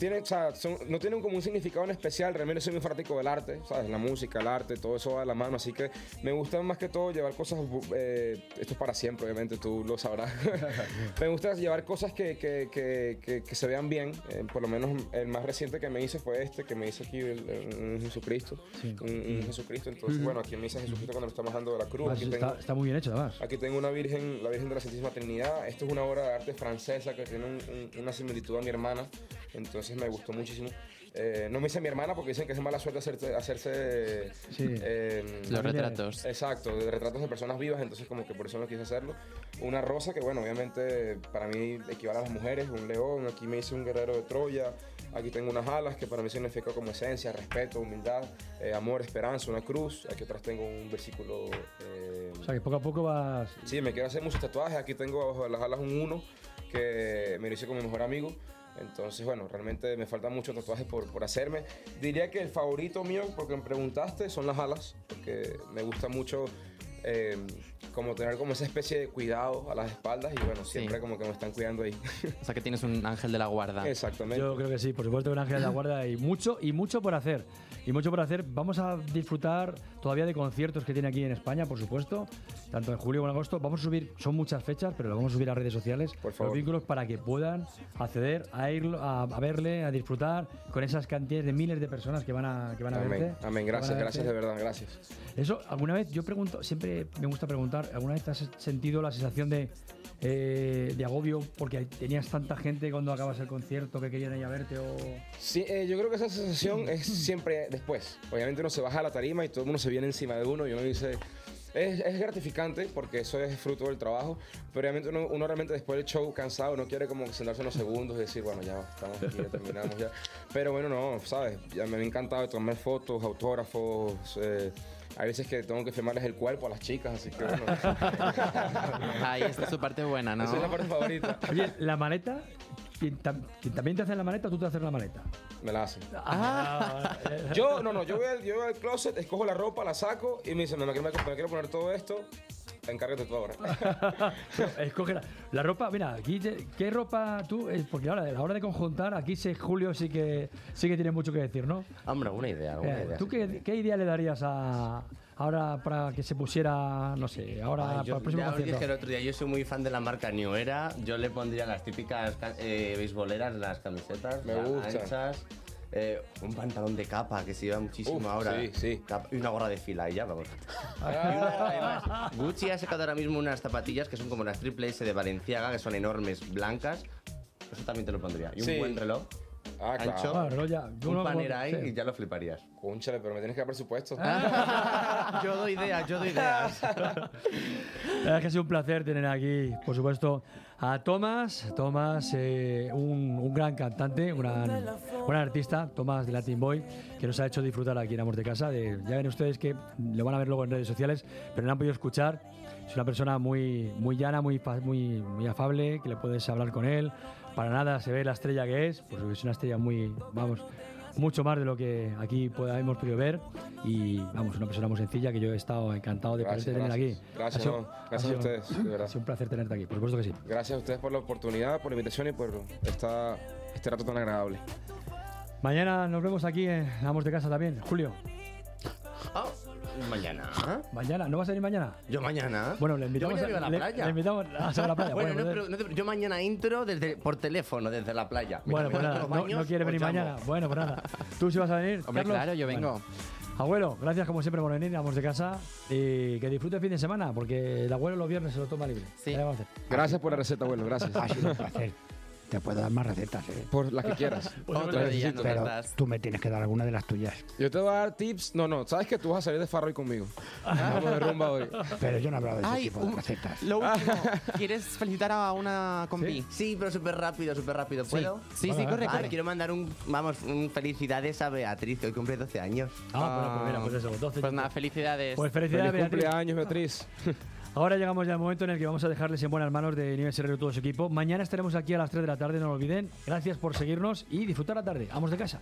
Speaker 10: Tienen, o sea, son- no tienen como un significado en especial. Realmente soy muy fanático del arte, ¿sabes? La música, el arte, todo eso va de la mano. Así que me gusta más que todo llevar cosas. eh, esto es para siempre, obviamente, tú lo sabrás. me gusta llevar cosas que, que- que- que- se vean bien. Eh, por lo menos el más reciente que me hice fue este, que me hice aquí el, el- un Jesucristo.
Speaker 1: Sí.
Speaker 10: Un, un Jesucristo. Entonces, bueno, aquí me hice Jesucristo cuando lo estamos bajando de la cruz.
Speaker 1: Ah,
Speaker 10: Aquí
Speaker 1: sí,
Speaker 10: tengo-
Speaker 1: está, está muy bien hecho, además.
Speaker 10: Aquí tengo una virgen, la Virgen de la Santísima Trinidad. Esto es una obra de arte francesa que tiene un- una similitud a mi hermana. Entonces me gustó muchísimo. Eh, no me hice mi hermana porque dicen que es mala suerte hacerse... hacerse
Speaker 1: Sí.
Speaker 10: eh,
Speaker 3: Los retratos.
Speaker 10: Exacto, de retratos de personas vivas. Entonces como que por eso no quise hacerlo. Una rosa que bueno, obviamente para mí equivale a las mujeres. Un león. Aquí me hice un guerrero de Troya. Aquí tengo unas alas que para mí significan como esencia, respeto, humildad, eh, amor, esperanza, una cruz. Aquí atrás tengo un versículo... eh,
Speaker 1: O sea, que poco a poco vas...
Speaker 10: Sí, me quiero hacer muchos tatuajes. Aquí tengo abajo de las alas un 1 que me lo hice con mi mejor amigo. Entonces, bueno, realmente me faltan muchos tatuajes por, por hacerme. Diría que el favorito mío, porque me preguntaste, son las alas, porque me gusta mucho eh, como tener como esa especie de cuidado a las espaldas y bueno, siempre como que me están cuidando ahí.
Speaker 3: O sea, que tienes un ángel de la guarda.
Speaker 10: Exactamente.
Speaker 1: Yo creo que sí, por supuesto, un ángel de la guarda y mucho, y mucho por hacer. Y mucho por hacer. Vamos a disfrutar todavía de conciertos que tiene aquí en España, por supuesto, tanto en julio como en agosto. Vamos a subir, son muchas fechas, pero lo vamos a subir a redes sociales,
Speaker 10: Por favor.
Speaker 1: los vínculos para que puedan acceder a ir a, a verle, a disfrutar con esas cantidades de miles de personas que van a, que van a
Speaker 10: Amén,
Speaker 1: verte.
Speaker 10: amén, gracias,
Speaker 1: verte.
Speaker 10: gracias de verdad, gracias.
Speaker 1: Eso, alguna vez, yo pregunto, siempre me gusta preguntar, ¿alguna vez has sentido la sensación de, eh, de agobio porque tenías tanta gente cuando acabas el concierto que querían ir a verte o...
Speaker 10: Sí, eh, yo creo que esa sensación es siempre después. Obviamente uno se baja a la tarima y todo el mundo se viene encima de uno y uno dice... Es, es gratificante porque eso es fruto del trabajo, pero obviamente uno, uno realmente después del show cansado no quiere como sentarse unos segundos y decir, bueno, ya estamos aquí, ya terminamos ya. Pero bueno, no, ¿sabes? Ya me ha encantado tomar fotos, autógrafos. eh, hay veces que tengo que firmarles el cuerpo a las chicas, así que bueno.
Speaker 3: Ahí está su parte buena, ¿no?
Speaker 10: Esa es la parte favorita.
Speaker 1: Oye, la maleta, ¿quién, tam- quién también te hace la maleta o tú te haces la maleta?
Speaker 10: Me la hacen.
Speaker 1: Ah,
Speaker 10: Yo, no, no, yo voy, al, yo voy al closet, escojo la ropa, la saco y me dicen, me, me, me quiero poner todo esto, encárgate tú ahora.
Speaker 1: Escoge la, la ropa, mira, aquí, te- ¿qué ropa tú? eh, Porque ahora, a la hora de conjuntar, aquí se, Julio sí que, sí que tiene mucho que decir, ¿no?
Speaker 12: Hombre, una idea, una
Speaker 1: Eh,
Speaker 12: idea.
Speaker 1: ¿Tú qué, qué idea le darías a ahora para que se pusiera, no sé, ahora
Speaker 12: Ay, yo
Speaker 1: para el próximo
Speaker 12: ya os dije el otro día, yo soy muy fan de la marca New Era. Yo le pondría las típicas ca- eh, beisboleras, las camisetas
Speaker 10: Me
Speaker 12: la-
Speaker 10: gusta.
Speaker 12: anchas. Eh, un pantalón de capa que se lleva muchísimo
Speaker 10: Uf,
Speaker 12: ahora.
Speaker 10: sí, sí.
Speaker 12: Capa- y una gorra de fila y ya, vamos. Y una- además, Gucci ha sacado ahora mismo unas zapatillas que son como las triple S de Valenciaga, que son enormes, blancas. Eso también te lo pondría. Y un
Speaker 10: Sí.
Speaker 12: buen reloj.
Speaker 10: Ah, claro.
Speaker 12: ancho,
Speaker 1: Ah, ya.
Speaker 12: un
Speaker 1: Uno-
Speaker 12: panel ahí
Speaker 1: sí.
Speaker 12: y ya lo fliparías.
Speaker 10: Cónchale, pero me tienes que dar presupuesto.
Speaker 12: yo doy ideas, yo doy ideas.
Speaker 1: Es que ha sido un placer tener aquí, por supuesto, a Tomás. Tomás, eh, un, gran cantante, un gran, artista, Tomás de Latin Boy, que nos ha hecho disfrutar aquí en Amor de Casa. Ya ven ustedes que lo van a ver luego en redes sociales, pero no han podido escuchar. Es una persona muy, muy llana, muy, muy, muy afable, que le puedes hablar con él. Para nada se ve la estrella que es, pues es una estrella muy, vamos, mucho más de lo que aquí pod- hemos podido ver. Y vamos, una persona muy sencilla que yo he estado encantado de
Speaker 10: Gracias,
Speaker 1: poderte tener
Speaker 10: gracias.
Speaker 1: aquí.
Speaker 10: Gracias,
Speaker 1: sido-
Speaker 10: no, gracias a ustedes, de verdad.
Speaker 1: Ha sido un placer tenerte aquí, por supuesto que sí.
Speaker 10: Gracias a ustedes por la oportunidad, por la invitación y por esta, este rato tan agradable.
Speaker 1: Mañana nos vemos aquí en Amos de Casa también. Julio,
Speaker 12: Ah, mañana.
Speaker 1: mañana, ¿no vas a venir mañana?
Speaker 12: Yo mañana.
Speaker 1: Bueno, le invitamos
Speaker 12: Yo mañana
Speaker 1: a,
Speaker 12: a la
Speaker 1: le-
Speaker 12: playa.
Speaker 1: le invitamos a, a la playa.
Speaker 12: Bueno,
Speaker 1: Bueno,
Speaker 12: no, pero no te- yo mañana intro desde, por teléfono desde la playa. Me
Speaker 1: Bueno, pues nada, no, no quiere venir
Speaker 12: llamo.
Speaker 1: mañana. Bueno, pues nada. ¿Tú sí vas a venir?
Speaker 3: Hombre,
Speaker 1: Carlos?
Speaker 3: claro, yo vengo.
Speaker 1: Bueno. Abuelo, gracias como siempre por venir, vamos de casa y que disfrute el fin de semana, porque el abuelo los viernes se lo toma libre.
Speaker 10: Gracias por la receta, abuelo, gracias.
Speaker 9: Ha sido un placer. Te puedo dar más recetas, ¿eh?
Speaker 10: Por las que quieras. Las
Speaker 3: día
Speaker 10: necesito.
Speaker 9: Pero tú me tienes que dar alguna de las tuyas.
Speaker 10: Yo te voy a dar tips. No, no, sabes que tú vas a salir de farro hoy conmigo. Vamos de rumba hoy.
Speaker 9: Pero yo no he hablado de ese
Speaker 3: Ay,
Speaker 9: tipo de
Speaker 3: un-
Speaker 9: recetas.
Speaker 3: Lo último, ¿quieres felicitar a una compi?
Speaker 12: Sí, pero súper rápido, súper rápido. ¿Puedo?
Speaker 3: Sí, sí, corre,
Speaker 12: Ah,
Speaker 3: corre.
Speaker 12: quiero mandar un, vamos, un felicidades a Beatriz, que hoy cumple 12 años.
Speaker 1: Ah, bueno, pues mira, pues eso, 12.
Speaker 3: Pues nada, felicidades.
Speaker 1: Pues felicidades,
Speaker 10: Feliz
Speaker 1: Beatriz.
Speaker 10: cumpleaños, Beatriz.
Speaker 1: Ahora llegamos ya al momento en el que vamos a dejarles en buenas manos de Nivel Herrero y todo su equipo. Mañana estaremos aquí a las 3 de la tarde, no lo olviden. Gracias por seguirnos y disfrutar la tarde. Vamos de casa.